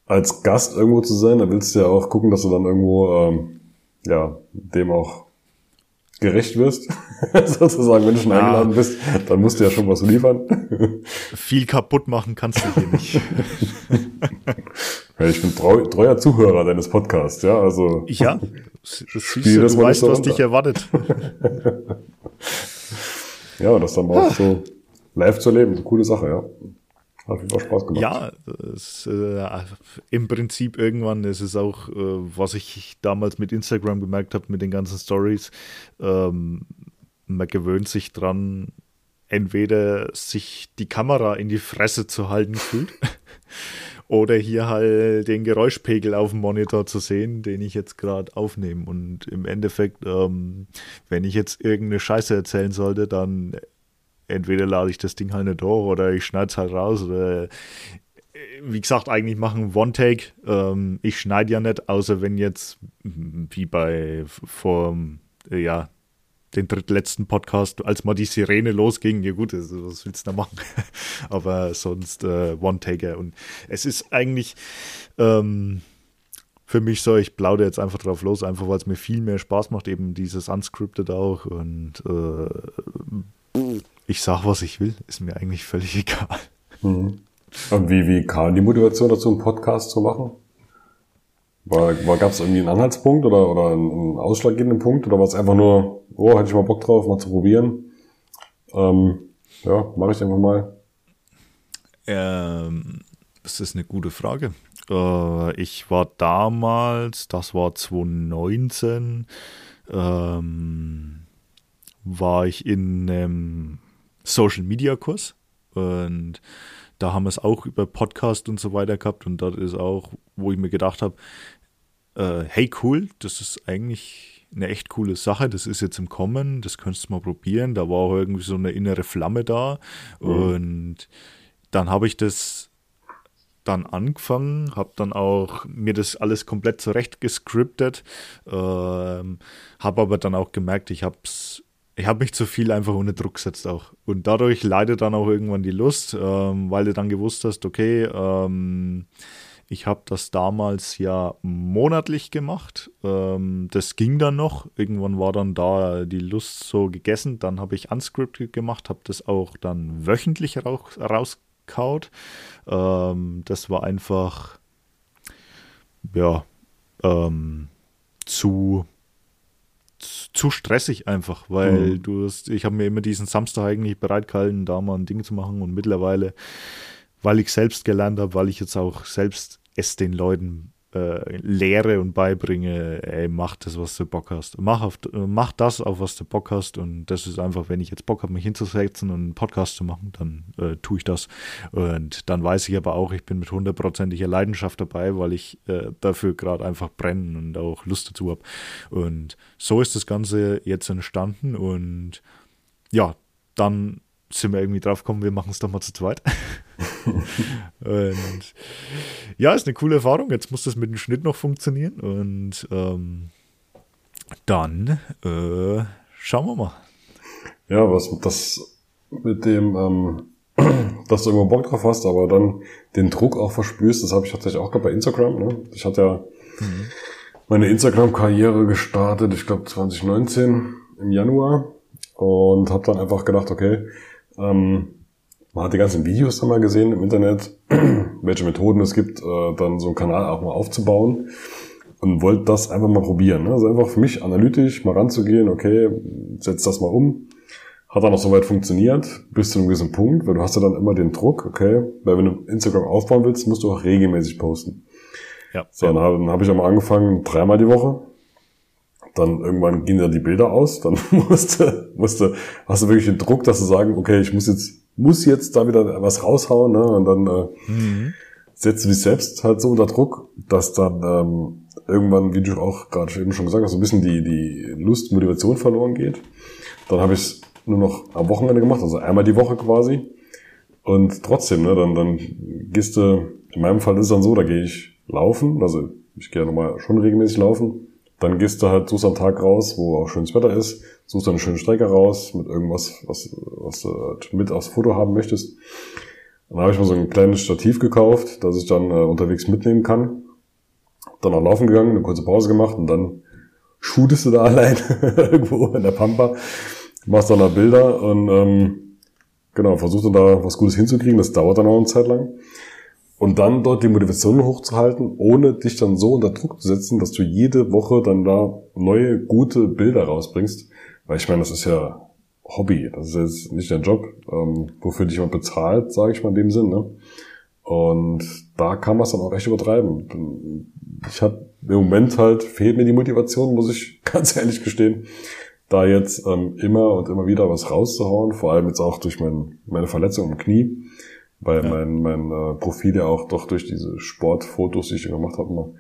als Gast irgendwo zu sein, da willst du ja auch gucken, dass du dann irgendwo ähm, ja dem auch gerecht wirst, [LAUGHS] sozusagen, wenn du schon ja. eingeladen bist, dann musst du ja schon was liefern. [LAUGHS] Viel kaputt machen kannst du hier nicht. [LAUGHS] ich bin treu, treuer Zuhörer deines Podcasts, ja, also. Ja, das siehst du, du weißt, was dich erwartet. ja, und das dann auch so live zu erleben, eine coole Sache, ja. Hat viel Spaß gemacht. Ja, es, äh, im Prinzip irgendwann ist es auch, äh, was ich damals mit Instagram gemerkt habe, mit den ganzen Stories. Ähm, man gewöhnt sich dran, entweder sich die Kamera in die Fresse zu halten fühlt [LAUGHS] oder hier halt den Geräuschpegel auf dem Monitor zu sehen, den ich jetzt gerade aufnehme. Und im Endeffekt, ähm, wenn ich jetzt irgendeine Scheiße erzählen sollte, dann entweder lade ich das Ding halt nicht hoch oder ich schneide es halt raus oder wie gesagt, eigentlich machen One-Take. Ähm, ich schneide ja nicht, außer wenn jetzt, wie bei vor, ja, den drittletzten Podcast, als mal die Sirene losging, ja gut, was willst du da machen? [LAUGHS] Aber sonst äh, One-Taker. Und es ist eigentlich ähm, für mich so, ich plaudere jetzt einfach drauf los, einfach weil es mir viel mehr Spaß macht, eben dieses Unscripted auch. Und äh, ich sag, was ich will, ist mir eigentlich völlig [LAUGHS] egal. Mhm. Und wie, wie kam die Motivation dazu, einen Podcast zu machen? War, war, Gab es irgendwie einen Anhaltspunkt oder, oder einen ausschlaggebenden Punkt? Oder war es einfach nur, oh, hätte ich mal Bock drauf, mal zu probieren? Ähm, ja, mache ich einfach mal. Ähm, das ist eine gute Frage. Äh, ich war damals, das war 2019, ähm, war ich in einem Social Media Kurs. Und da haben wir es auch über Podcast und so weiter gehabt. Und dort ist auch, wo ich mir gedacht habe, äh, hey cool, das ist eigentlich eine echt coole Sache, das ist jetzt im Kommen, das könntest du mal probieren, da war auch irgendwie so eine innere Flamme da. Mhm. und dann habe ich das dann angefangen, habe dann auch mir das alles komplett zurecht gescriptet, ähm, habe aber dann auch gemerkt, ich habe es ich habe mich zu viel einfach unter Druck gesetzt auch. Und dadurch leidet dann auch irgendwann die Lust, ähm, weil du dann gewusst hast, okay, ähm, ich habe das damals ja monatlich gemacht. Ähm, das ging dann noch. Irgendwann war dann da die Lust so gegessen. Dann habe ich Unscripted gemacht, habe das auch dann wöchentlich raus, rauskaut. Ähm, das war einfach, ja, ähm, zu zu stressig einfach, weil mhm. du hast, ich habe mir immer diesen Samstag eigentlich bereit gehalten, da mal ein Ding zu machen und mittlerweile, weil ich selbst gelernt habe, weil ich jetzt auch selbst es den Leuten äh, lehre und beibringe, ey, mach das, was du Bock hast. Mach, auf, mach das, auf was du Bock hast. Und das ist einfach, wenn ich jetzt Bock habe, mich hinzusetzen und einen Podcast zu machen, dann äh, tue ich das. Und dann weiß ich aber auch, ich bin mit hundertprozentiger Leidenschaft dabei, weil ich äh, dafür gerade einfach brennen und auch Lust dazu habe. Und so ist das Ganze jetzt entstanden. Und ja, dann sind wir irgendwie drauf gekommen, wir machen es doch mal zu zweit. [LAUGHS] [LAUGHS] und ja, ist eine coole Erfahrung. Jetzt muss das mit dem Schnitt noch funktionieren. Und ähm, dann äh, schauen wir mal. Ja, was das mit dem, ähm, [CLEARS THROAT] dass du irgendwo Bock drauf hast, aber dann den Druck auch verspürst, das habe ich tatsächlich auch gerade bei Instagram. Ne? Ich hatte ja mhm. meine Instagram-Karriere gestartet, ich glaube 2019 im Januar und habe dann einfach gedacht, okay, ähm, man hat die ganzen Videos dann mal gesehen im Internet, [CLEARS THROAT] welche Methoden es gibt, äh, dann so einen Kanal auch mal aufzubauen und wollte das einfach mal probieren. Ne? Also einfach für mich analytisch mal ranzugehen, okay, setz das mal um. Hat dann auch soweit funktioniert, bis zu einem gewissen Punkt, weil du hast ja dann immer den Druck, okay, weil wenn du Instagram aufbauen willst, musst du auch regelmäßig posten. Ja. So, dann habe hab ich auch mal angefangen, dreimal die Woche. Dann irgendwann gingen dann die Bilder aus, dann [LAUGHS] musste, musste, hast du wirklich den Druck, dass du sagen, okay, ich muss jetzt muss jetzt da wieder was raushauen, ne? Und dann äh, mhm. setzt du dich selbst halt so unter Druck, dass dann ähm, irgendwann, wie du auch gerade eben schon gesagt hast, so ein bisschen die, die Lust, Motivation verloren geht. Dann habe ich es nur noch am Wochenende gemacht, also einmal die Woche quasi. Und trotzdem, ne, dann, dann gehst du, in meinem Fall ist es dann so, da gehe ich laufen, also ich gehe nochmal schon regelmäßig laufen. Dann gehst du halt, suchst am Tag raus, wo auch schönes Wetter ist, suchst eine schöne Strecke raus mit irgendwas, was, was du halt mit aufs Foto haben möchtest. Dann habe ich mir so ein kleines Stativ gekauft, das ich dann äh, unterwegs mitnehmen kann. Dann auch laufen gegangen, eine kurze Pause gemacht und dann shootest du da [LAUGHS] allein irgendwo in der Pampa, machst dann da Bilder und ähm, genau, versuchst dann da was Gutes hinzukriegen. Das dauert dann auch eine Zeit lang. Und dann dort die Motivation hochzuhalten, ohne dich dann so unter Druck zu setzen, dass du jede Woche dann da neue, gute Bilder rausbringst. Weil ich meine, das ist ja Hobby, das ist jetzt nicht dein Job, ähm, wofür dich jemand bezahlt, sage ich mal in dem Sinn. Ne? Und da kann man es dann auch echt übertreiben. Ich habe im Moment halt, fehlt mir die Motivation, muss ich [LAUGHS] ganz ehrlich gestehen, da jetzt ähm, immer und immer wieder was rauszuhauen, vor allem jetzt auch durch mein, meine Verletzung im Knie, weil ja. mein, mein äh, Profil ja auch doch durch diese Sportfotos, die ich gemacht habe,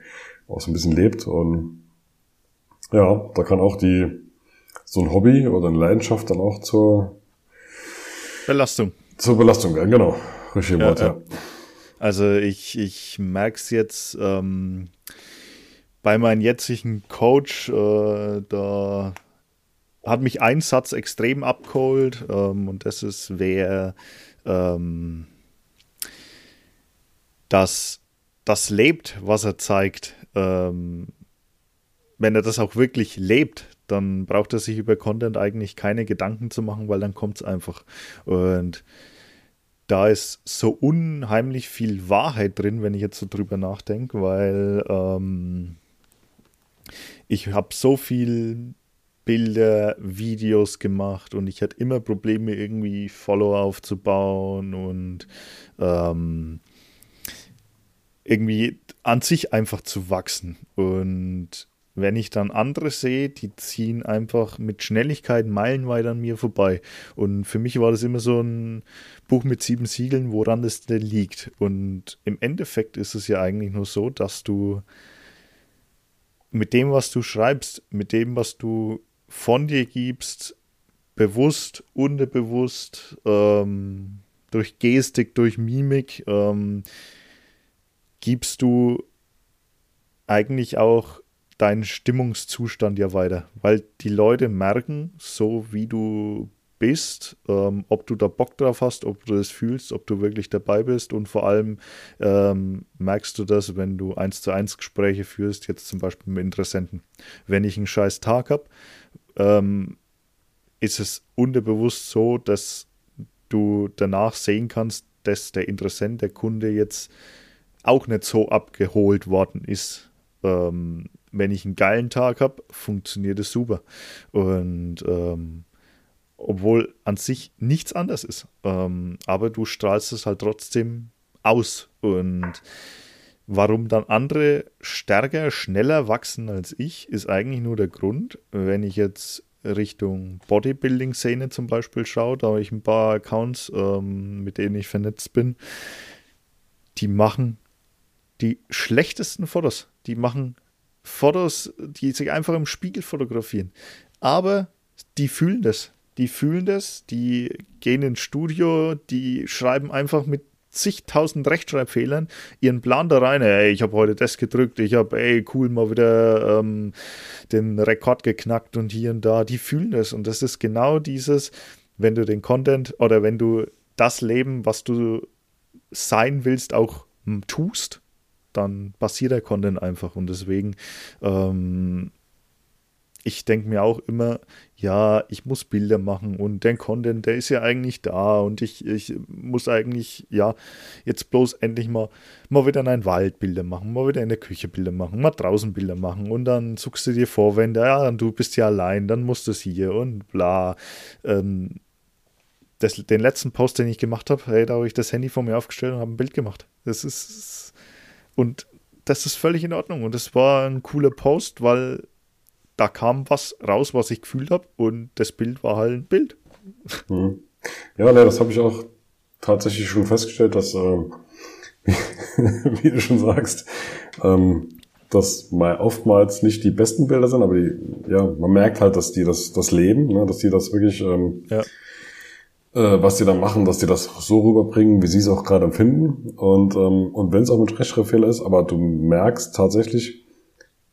auch so ein bisschen lebt. Und ja, da kann auch die so ein Hobby oder eine Leidenschaft dann auch zur Belastung. Zur Belastung werden, genau. Richtig ja, Wort, ja. Also ich, ich merke es jetzt ähm, bei meinem jetzigen Coach, äh, da hat mich ein Satz extrem abgeholt ähm, und das ist, wer ähm, das, das lebt, was er zeigt, ähm, wenn er das auch wirklich lebt, dann braucht er sich über Content eigentlich keine Gedanken zu machen, weil dann kommt es einfach. Und da ist so unheimlich viel Wahrheit drin, wenn ich jetzt so drüber nachdenke, weil ähm, ich habe so viel Bilder, Videos gemacht und ich hatte immer Probleme, irgendwie Follower aufzubauen und ähm, irgendwie an sich einfach zu wachsen. Und wenn ich dann andere sehe, die ziehen einfach mit Schnelligkeit meilenweit an mir vorbei. Und für mich war das immer so ein Buch mit sieben Siegeln, woran das denn liegt. Und im Endeffekt ist es ja eigentlich nur so, dass du mit dem, was du schreibst, mit dem, was du von dir gibst, bewusst, unterbewusst, ähm, durch Gestik, durch Mimik, ähm, gibst du eigentlich auch deinen Stimmungszustand ja weiter, weil die Leute merken, so wie du bist, ähm, ob du da Bock drauf hast, ob du das fühlst, ob du wirklich dabei bist und vor allem ähm, merkst du das, wenn du eins zu eins Gespräche führst, jetzt zum Beispiel mit Interessenten. Wenn ich einen scheiß Tag habe, ähm, ist es unterbewusst so, dass du danach sehen kannst, dass der Interessent, der Kunde jetzt auch nicht so abgeholt worden ist. Wenn ich einen geilen Tag habe, funktioniert es super. Und ähm, obwohl an sich nichts anders ist. Ähm, aber du strahlst es halt trotzdem aus. Und warum dann andere stärker, schneller wachsen als ich, ist eigentlich nur der Grund, wenn ich jetzt Richtung Bodybuilding-Szene zum Beispiel schaue, da habe ich ein paar Accounts, ähm, mit denen ich vernetzt bin, die machen die schlechtesten Fotos. Die machen Fotos, die sich einfach im Spiegel fotografieren. Aber die fühlen das. Die fühlen das, die gehen ins Studio, die schreiben einfach mit zigtausend Rechtschreibfehlern ihren Plan da rein. Ey, ich habe heute das gedrückt, ich habe, ey, cool, mal wieder ähm, den Rekord geknackt und hier und da. Die fühlen das. Und das ist genau dieses, wenn du den Content oder wenn du das Leben, was du sein willst, auch tust, dann passiert der Content einfach und deswegen ähm, ich denke mir auch immer, ja, ich muss Bilder machen und der Content, der ist ja eigentlich da und ich, ich muss eigentlich, ja, jetzt bloß endlich mal, mal wieder in einen Wald Bilder machen, mal wieder in der Küche Bilder machen, mal draußen Bilder machen und dann suchst du dir Vorwände, ja, du bist ja allein, dann musst du es hier und bla. Ähm, das, den letzten Post, den ich gemacht habe, hey, da habe ich das Handy vor mir aufgestellt und habe ein Bild gemacht. Das ist, und das ist völlig in Ordnung und das war ein cooler Post, weil da kam was raus, was ich gefühlt habe und das Bild war halt ein Bild. Mhm. Ja, ne, das habe ich auch tatsächlich schon festgestellt, dass, äh, [LAUGHS] wie du schon sagst, ähm, dass mal oftmals nicht die besten Bilder sind, aber die, ja, man merkt halt, dass die das, das leben, ne, dass die das wirklich, ähm, ja. Äh, was die da machen, dass die das so rüberbringen, wie sie es auch gerade empfinden. Und, ähm, und wenn es auch mit Rechtschreibfehler ist, aber du merkst tatsächlich,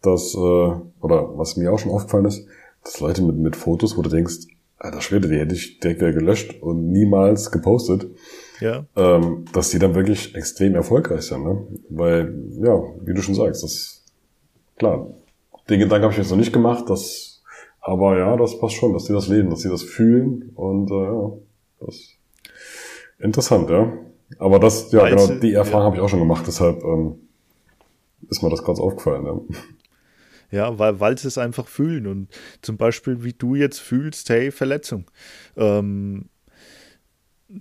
dass, äh, oder was mir auch schon aufgefallen ist, dass Leute mit, mit Fotos, wo du denkst, alter Schwede, die hätte ich direkt wieder gelöscht und niemals gepostet, ja. ähm, dass die dann wirklich extrem erfolgreich sind. Ne? Weil, ja, wie du schon sagst, das klar, den Gedanken habe ich jetzt noch nicht gemacht, dass, aber ja, das passt schon, dass die das leben, dass sie das fühlen und äh, ja, das ist interessant, ja. Aber das, ja, Weiße, genau, die Erfahrung ja. habe ich auch schon gemacht, deshalb ähm, ist mir das ganz aufgefallen. Ja. Ja, weil, weil sie es einfach fühlen. Und zum Beispiel, wie du jetzt fühlst, hey, Verletzung. Ähm,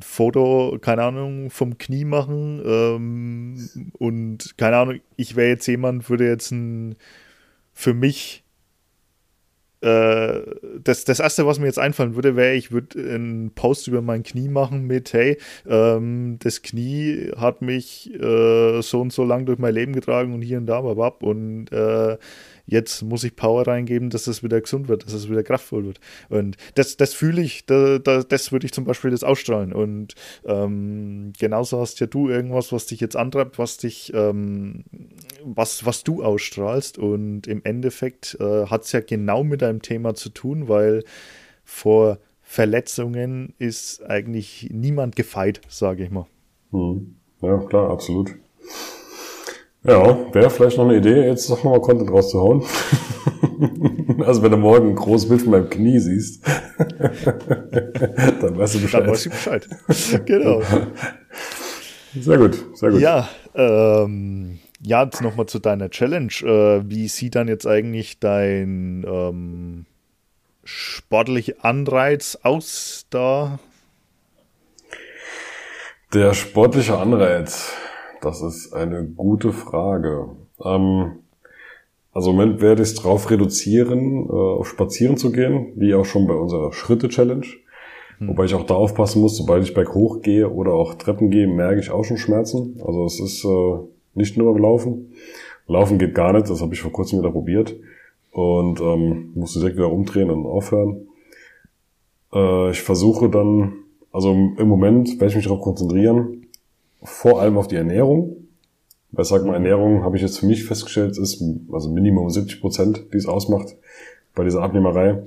Foto, keine Ahnung, vom Knie machen ähm, und keine Ahnung, ich wäre jetzt jemand, würde jetzt ein für mich äh, das, das erste, was mir jetzt einfallen würde, wäre, ich würde einen Post über mein Knie machen mit, hey, ähm, das Knie hat mich äh, so und so lang durch mein Leben getragen und hier und da, babab, und äh, jetzt muss ich Power reingeben, dass es wieder gesund wird, dass es wieder kraftvoll wird. Und das, das fühle ich, da, da, das würde ich zum Beispiel das ausstrahlen. Und ähm, genauso hast ja du irgendwas, was dich jetzt antreibt, was dich, ähm, was, was du ausstrahlst. Und im Endeffekt äh, hat es ja genau mit deinem Thema zu tun, weil vor Verletzungen ist eigentlich niemand gefeit, sage ich mal. Hm. Ja, klar, absolut. Ja, wäre vielleicht noch eine Idee, jetzt doch nochmal Content rauszuhauen. [LAUGHS] also wenn du morgen ein großes Bild von meinem Knie siehst, [LAUGHS] dann weißt du Bescheid. Dann weißt du Bescheid. [LAUGHS] genau. Sehr gut, sehr gut. Ja, ähm, ja, jetzt nochmal zu deiner Challenge. Äh, wie sieht dann jetzt eigentlich dein ähm, sportlicher Anreiz aus da? Der sportliche Anreiz. Das ist eine gute Frage. Ähm, also im Moment werde ich es drauf reduzieren, äh, auf Spazieren zu gehen, wie auch schon bei unserer Schritte-Challenge. Hm. Wobei ich auch da aufpassen muss, sobald ich berghoch gehe oder auch Treppen gehe, merke ich auch schon Schmerzen. Also es ist äh, nicht nur beim Laufen. Laufen geht gar nicht, das habe ich vor kurzem wieder probiert. Und ähm, musste direkt wieder umdrehen und aufhören. Äh, ich versuche dann, also im Moment werde ich mich darauf konzentrieren, vor allem auf die Ernährung. Weil sag mal, Ernährung habe ich jetzt für mich festgestellt, ist also Minimum 70 Prozent, die es ausmacht bei dieser Abnehmerei.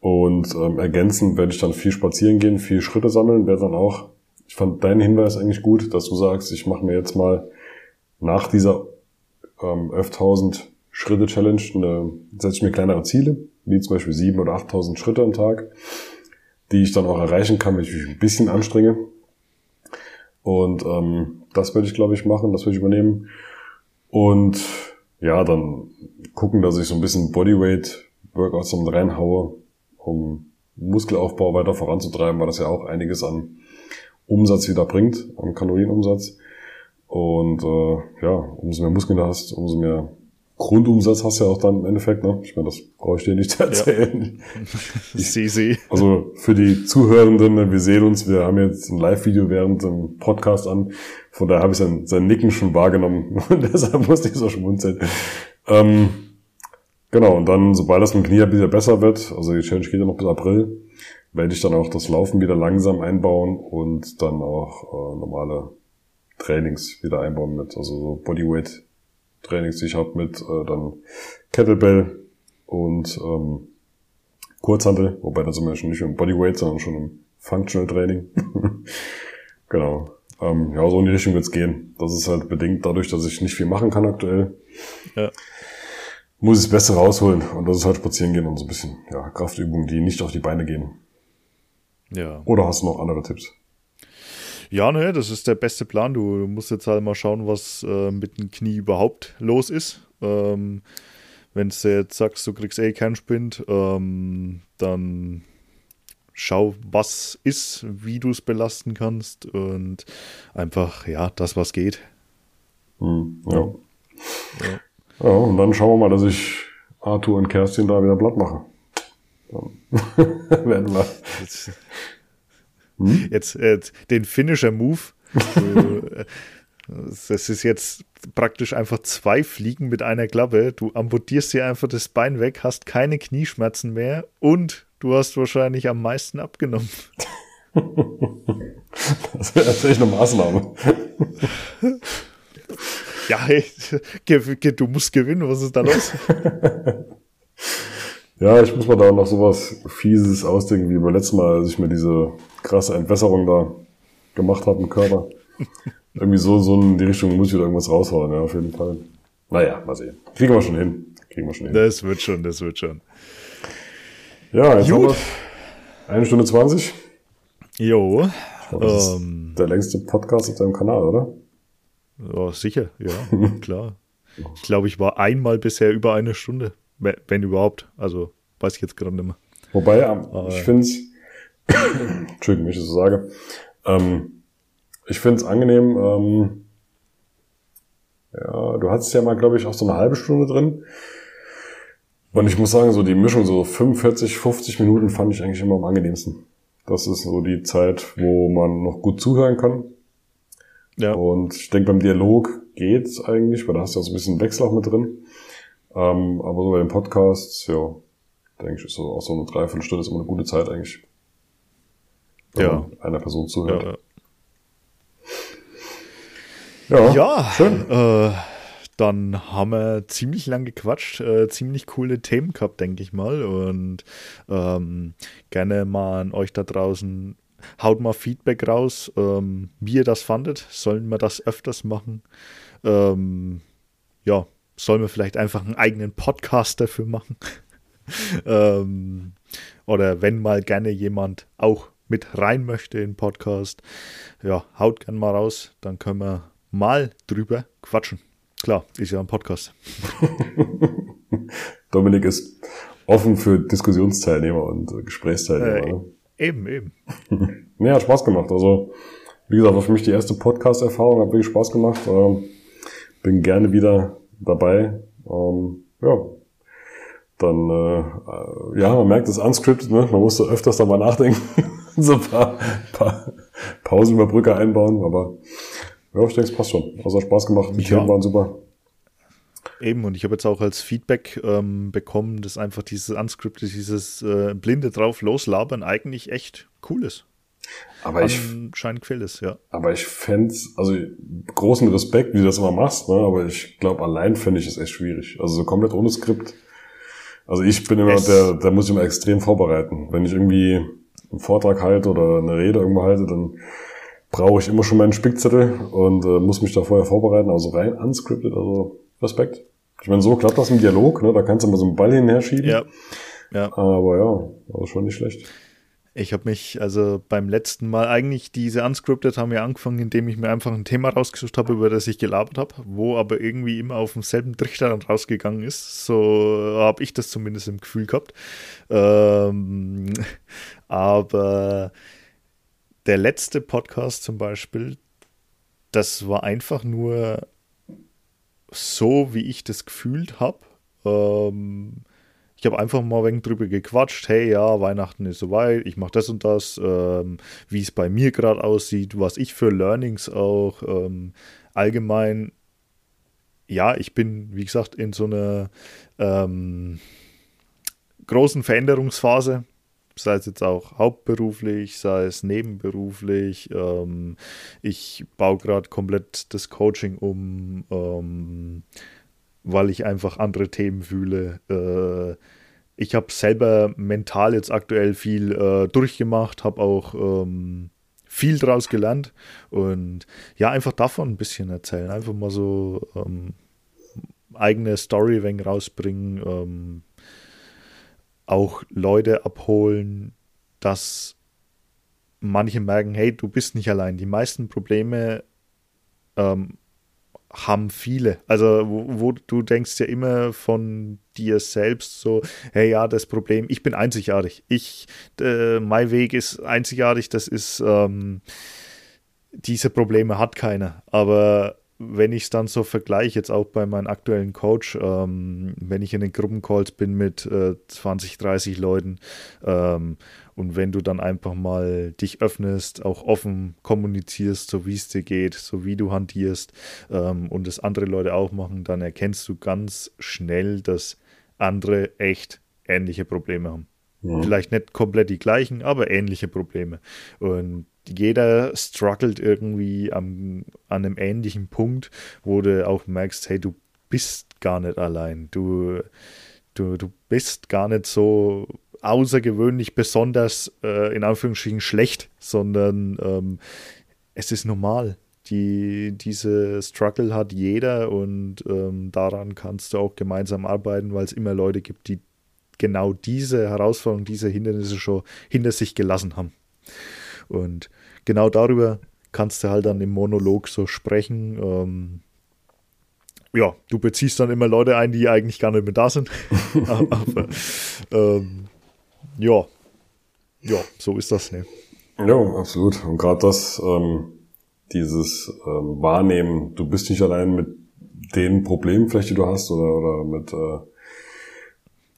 Und ähm, ergänzend werde ich dann viel spazieren gehen, viel Schritte sammeln, werde dann auch, ich fand deinen Hinweis eigentlich gut, dass du sagst, ich mache mir jetzt mal nach dieser ähm, 11.000 Schritte Challenge, eine, setze ich mir kleinere Ziele, wie zum Beispiel 7.000 oder 8.000 Schritte am Tag, die ich dann auch erreichen kann, wenn ich mich ein bisschen anstrenge. Und ähm, das würde ich, glaube ich, machen, das würde ich übernehmen. Und ja, dann gucken, dass ich so ein bisschen Bodyweight-Workouts dann reinhaue, um Muskelaufbau weiter voranzutreiben, weil das ja auch einiges an Umsatz wieder bringt, an Kalorienumsatz. Und äh, ja, umso mehr Muskeln du hast, umso mehr Grundumsatz hast du ja auch dann im Endeffekt, ne? Ich meine, das brauche ich dir nicht [LAUGHS] erzählen. Ja. Ich sehe sie. Also für die Zuhörenden, wir sehen uns, wir haben jetzt ein Live-Video während dem Podcast an. Von daher habe ich sein, sein Nicken schon wahrgenommen [LAUGHS] und deshalb musste ich so schmunzeln. Ähm, genau, und dann, sobald das mit dem Knie wieder besser wird, also die Challenge geht ja noch bis April, werde ich dann auch das Laufen wieder langsam einbauen und dann auch äh, normale Trainings wieder einbauen mit, also so Bodyweight Trainings, die ich habe mit äh, dann Kettlebell und ähm, Kurzhantel, wobei da sind wir schon nicht im Bodyweight, sondern schon im Functional Training. [LAUGHS] genau. Ähm, ja, so in die Richtung wird's gehen. Das ist halt bedingt dadurch, dass ich nicht viel machen kann aktuell. Ja. muss ich das Beste rausholen. Und das ist halt spazieren gehen und so ein bisschen ja, Kraftübungen, die nicht auf die Beine gehen. Ja. Oder hast du noch andere Tipps? Ja, ne, das ist der beste Plan. Du, du musst jetzt halt mal schauen, was äh, mit dem Knie überhaupt los ist. Ähm, Wenn du jetzt sagst, du kriegst eh keinen Spind, ähm, dann schau, was ist, wie du es belasten kannst und einfach, ja, das, was geht. Hm, ja. ja. Ja, und dann schauen wir mal, dass ich Arthur und Kerstin da wieder platt mache. Dann [LAUGHS] werden wir. Jetzt, hm? jetzt, jetzt den Finisher-Move. [LAUGHS] das ist jetzt praktisch einfach zwei Fliegen mit einer Klappe. Du amputierst dir einfach das Bein weg, hast keine Knieschmerzen mehr und du hast wahrscheinlich am meisten abgenommen. das wäre echt eine Maßnahme. Ja, hey, du musst gewinnen, was ist da los? [LAUGHS] ja, ich muss mal da noch sowas Fieses ausdenken, wie beim letzten Mal, als ich mir diese krasse Entwässerung da gemacht habe im Körper. [LAUGHS] Irgendwie so, so in die Richtung muss ich wieder irgendwas raushauen, ja, auf jeden Fall. Naja, mal sehen. Kriegen wir schon hin. Kriegen wir schon hin. Das wird schon, das wird schon. Ja, jetzt Gut. haben wir eine Stunde zwanzig. Jo. Das ähm, ist der längste Podcast auf deinem Kanal, oder? Ja, sicher, ja, [LAUGHS] klar. Ich glaube, ich war einmal bisher über eine Stunde, wenn überhaupt. Also weiß ich jetzt gerade nicht mehr. Wobei, ähm, ich finde es, [COUGHS] Entschuldigung, wenn ich das so sage, ähm, ich finde es angenehm, ähm, ja, du hattest ja mal, glaube ich, auch so eine halbe Stunde drin. Und ich muss sagen, so die Mischung, so 45, 50 Minuten fand ich eigentlich immer am angenehmsten. Das ist so die Zeit, wo man noch gut zuhören kann. Ja. Und ich denke, beim Dialog geht's eigentlich, weil da hast du ja so ein bisschen Wechsel auch mit drin. Ähm, aber so bei den Podcasts, ja, denke ich, ist so auch so eine Dreiviertelstunde ist immer eine gute Zeit eigentlich. Ja. einer Person zuhört. Ja, ja. ja schön. Äh, dann haben wir ziemlich lang gequatscht, äh, ziemlich coole Themen gehabt, denke ich mal. Und ähm, gerne mal an euch da draußen haut mal Feedback raus, ähm, wie ihr das fandet. Sollen wir das öfters machen? Ähm, ja, sollen wir vielleicht einfach einen eigenen Podcast dafür machen? [LAUGHS] ähm, oder wenn mal gerne jemand auch mit rein möchte in den Podcast, ja, haut gerne mal raus, dann können wir mal drüber quatschen. Klar, ist ja ein Podcast. [LAUGHS] Dominik ist offen für Diskussionsteilnehmer und Gesprächsteilnehmer. Äh, ne? Eben, eben. [LAUGHS] ja, hat Spaß gemacht. Also, wie gesagt, war für mich die erste Podcast-Erfahrung, hat wirklich Spaß gemacht. Ähm, bin gerne wieder dabei. Ähm, ja, dann, äh, ja, man merkt, es ist unscripted, ne? man musste öfters da mal nachdenken, [LAUGHS] so ein paar, paar Pausen über Brücke einbauen, aber ja, ich denke, es passt schon. Also hat Spaß gemacht, die ja. Themen waren super. Eben, und ich habe jetzt auch als Feedback ähm, bekommen, dass einfach dieses Unscripted, dieses äh, blinde drauf loslabern eigentlich echt cool ist. Aber ich scheint gefällt es, ja. Aber ich fände also großen Respekt, wie du das immer machst, ne? aber ich glaube, allein fände ich es echt schwierig. Also so komplett ohne Skript. Also ich bin immer, es der, der muss ich immer extrem vorbereiten. Wenn ich irgendwie einen Vortrag halte oder eine Rede irgendwo halte, dann brauche ich immer schon meinen Spickzettel und äh, muss mich da vorher vorbereiten. Also rein unscripted, also Respekt. Ich meine, so klappt das im Dialog, ne? Da kannst du mal so einen Ball hinher schieben. Ja. ja. Aber ja, also schon nicht schlecht. Ich habe mich also beim letzten Mal eigentlich diese Unscripted haben wir angefangen, indem ich mir einfach ein Thema rausgesucht habe, über das ich gelabert habe, wo aber irgendwie immer auf demselben Trichter dann rausgegangen ist. So habe ich das zumindest im Gefühl gehabt. Ähm, [LAUGHS] aber der letzte Podcast zum Beispiel, das war einfach nur so, wie ich das gefühlt habe. Ähm, ich habe einfach mal ein wenig drüber gequatscht. Hey, ja, Weihnachten ist soweit, ich mache das und das, ähm, wie es bei mir gerade aussieht, was ich für Learnings auch ähm, allgemein. Ja, ich bin, wie gesagt, in so einer ähm, großen Veränderungsphase sei es jetzt auch hauptberuflich, sei es nebenberuflich. Ähm, ich baue gerade komplett das Coaching um, ähm, weil ich einfach andere Themen fühle. Äh, ich habe selber mental jetzt aktuell viel äh, durchgemacht, habe auch ähm, viel draus gelernt und ja, einfach davon ein bisschen erzählen. Einfach mal so, ähm, eigene Story wenn rausbringen, ähm, auch Leute abholen, dass manche merken, hey, du bist nicht allein. Die meisten Probleme ähm, haben viele. Also, wo, wo, du denkst ja immer von dir selbst so, hey ja, das Problem, ich bin einzigartig. Ich, äh, mein Weg ist einzigartig, das ist, ähm, diese Probleme hat keiner. Aber wenn ich es dann so vergleiche, jetzt auch bei meinem aktuellen Coach, ähm, wenn ich in den Gruppencalls bin mit äh, 20, 30 Leuten ähm, und wenn du dann einfach mal dich öffnest, auch offen kommunizierst, so wie es dir geht, so wie du hantierst ähm, und das andere Leute auch machen, dann erkennst du ganz schnell, dass andere echt ähnliche Probleme haben. Ja. Vielleicht nicht komplett die gleichen, aber ähnliche Probleme. Und jeder struggelt irgendwie am, an einem ähnlichen Punkt, wo du auch merkst, hey, du bist gar nicht allein. Du, du, du bist gar nicht so außergewöhnlich besonders äh, in Anführungsstrichen schlecht, sondern ähm, es ist normal. Die, diese Struggle hat jeder und ähm, daran kannst du auch gemeinsam arbeiten, weil es immer Leute gibt, die genau diese Herausforderungen, diese Hindernisse schon hinter sich gelassen haben. Und genau darüber kannst du halt dann im Monolog so sprechen. Ähm, ja, du beziehst dann immer Leute ein, die eigentlich gar nicht mehr da sind. [LAUGHS] [LAUGHS] Aber ähm, ja, ja, so ist das. Ne? Ja, absolut. Und gerade das, ähm, dieses ähm, Wahrnehmen, du bist nicht allein mit den Problemen vielleicht, die du hast, oder, oder mit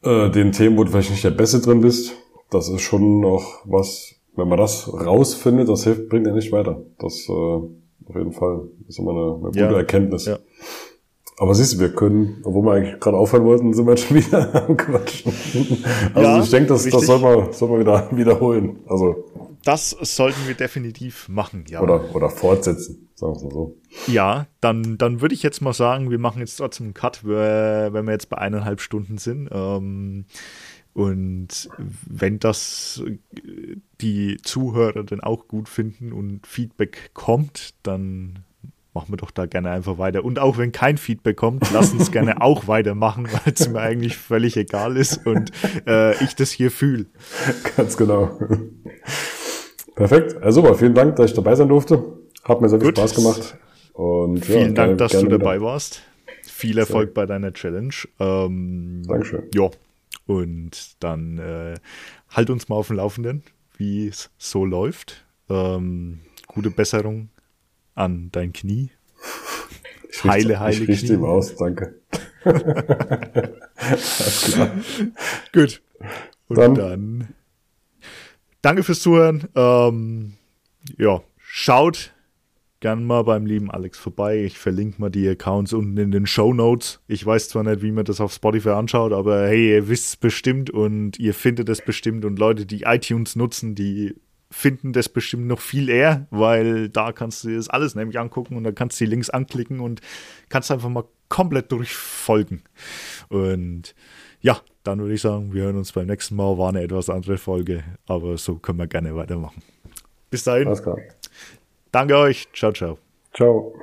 äh, äh, den Themen, wo du vielleicht nicht der Beste drin bist. Das ist schon noch was, wenn man das rausfindet, das hilft, bringt ja nicht weiter. Das äh, auf jeden Fall ist immer eine, eine gute ja, Erkenntnis. Ja. Aber siehst du, wir können, obwohl wir eigentlich gerade aufhören wollten, sind wir jetzt [LAUGHS] schon wieder am Quatschen. Also ja, ich denke, das, das soll man, soll man wieder [LAUGHS] wiederholen. Also das sollten wir definitiv machen, ja. Oder, oder fortsetzen, sagen wir mal so. Ja, dann, dann würde ich jetzt mal sagen, wir machen jetzt trotzdem einen Cut, wenn wir jetzt bei eineinhalb Stunden sind. Ähm, und wenn das die Zuhörer dann auch gut finden und Feedback kommt, dann machen wir doch da gerne einfach weiter. Und auch wenn kein Feedback kommt, lass uns gerne [LAUGHS] auch weitermachen, weil es mir eigentlich völlig egal ist und äh, ich das hier fühle. Ganz genau. Perfekt. Also super, vielen Dank, dass ich dabei sein durfte. Hat mir sehr viel Gut. Spaß gemacht. Und, vielen ja, Dank, dass du dabei wieder. warst. Viel Erfolg sehr. bei deiner Challenge. Ähm, Dankeschön. Ja, und dann äh, halt uns mal auf dem Laufenden, wie es so läuft. Ähm, gute Besserung an dein Knie. [LAUGHS] Ich heile, heile ich Knie. ihm aus, danke. [LAUGHS] Alles klar. Gut. Und dann, dann danke fürs Zuhören. Ähm, ja, schaut gern mal beim lieben Alex vorbei. Ich verlinke mal die Accounts unten in den Show Notes. Ich weiß zwar nicht, wie man das auf Spotify anschaut, aber hey, ihr wisst es bestimmt und ihr findet es bestimmt und Leute, die iTunes nutzen, die finden das bestimmt noch viel eher, weil da kannst du dir das alles nämlich angucken und dann kannst du die Links anklicken und kannst einfach mal komplett durchfolgen. Und ja, dann würde ich sagen, wir hören uns beim nächsten Mal. War eine etwas andere Folge, aber so können wir gerne weitermachen. Bis dahin. Danke euch. Ciao, ciao. Ciao.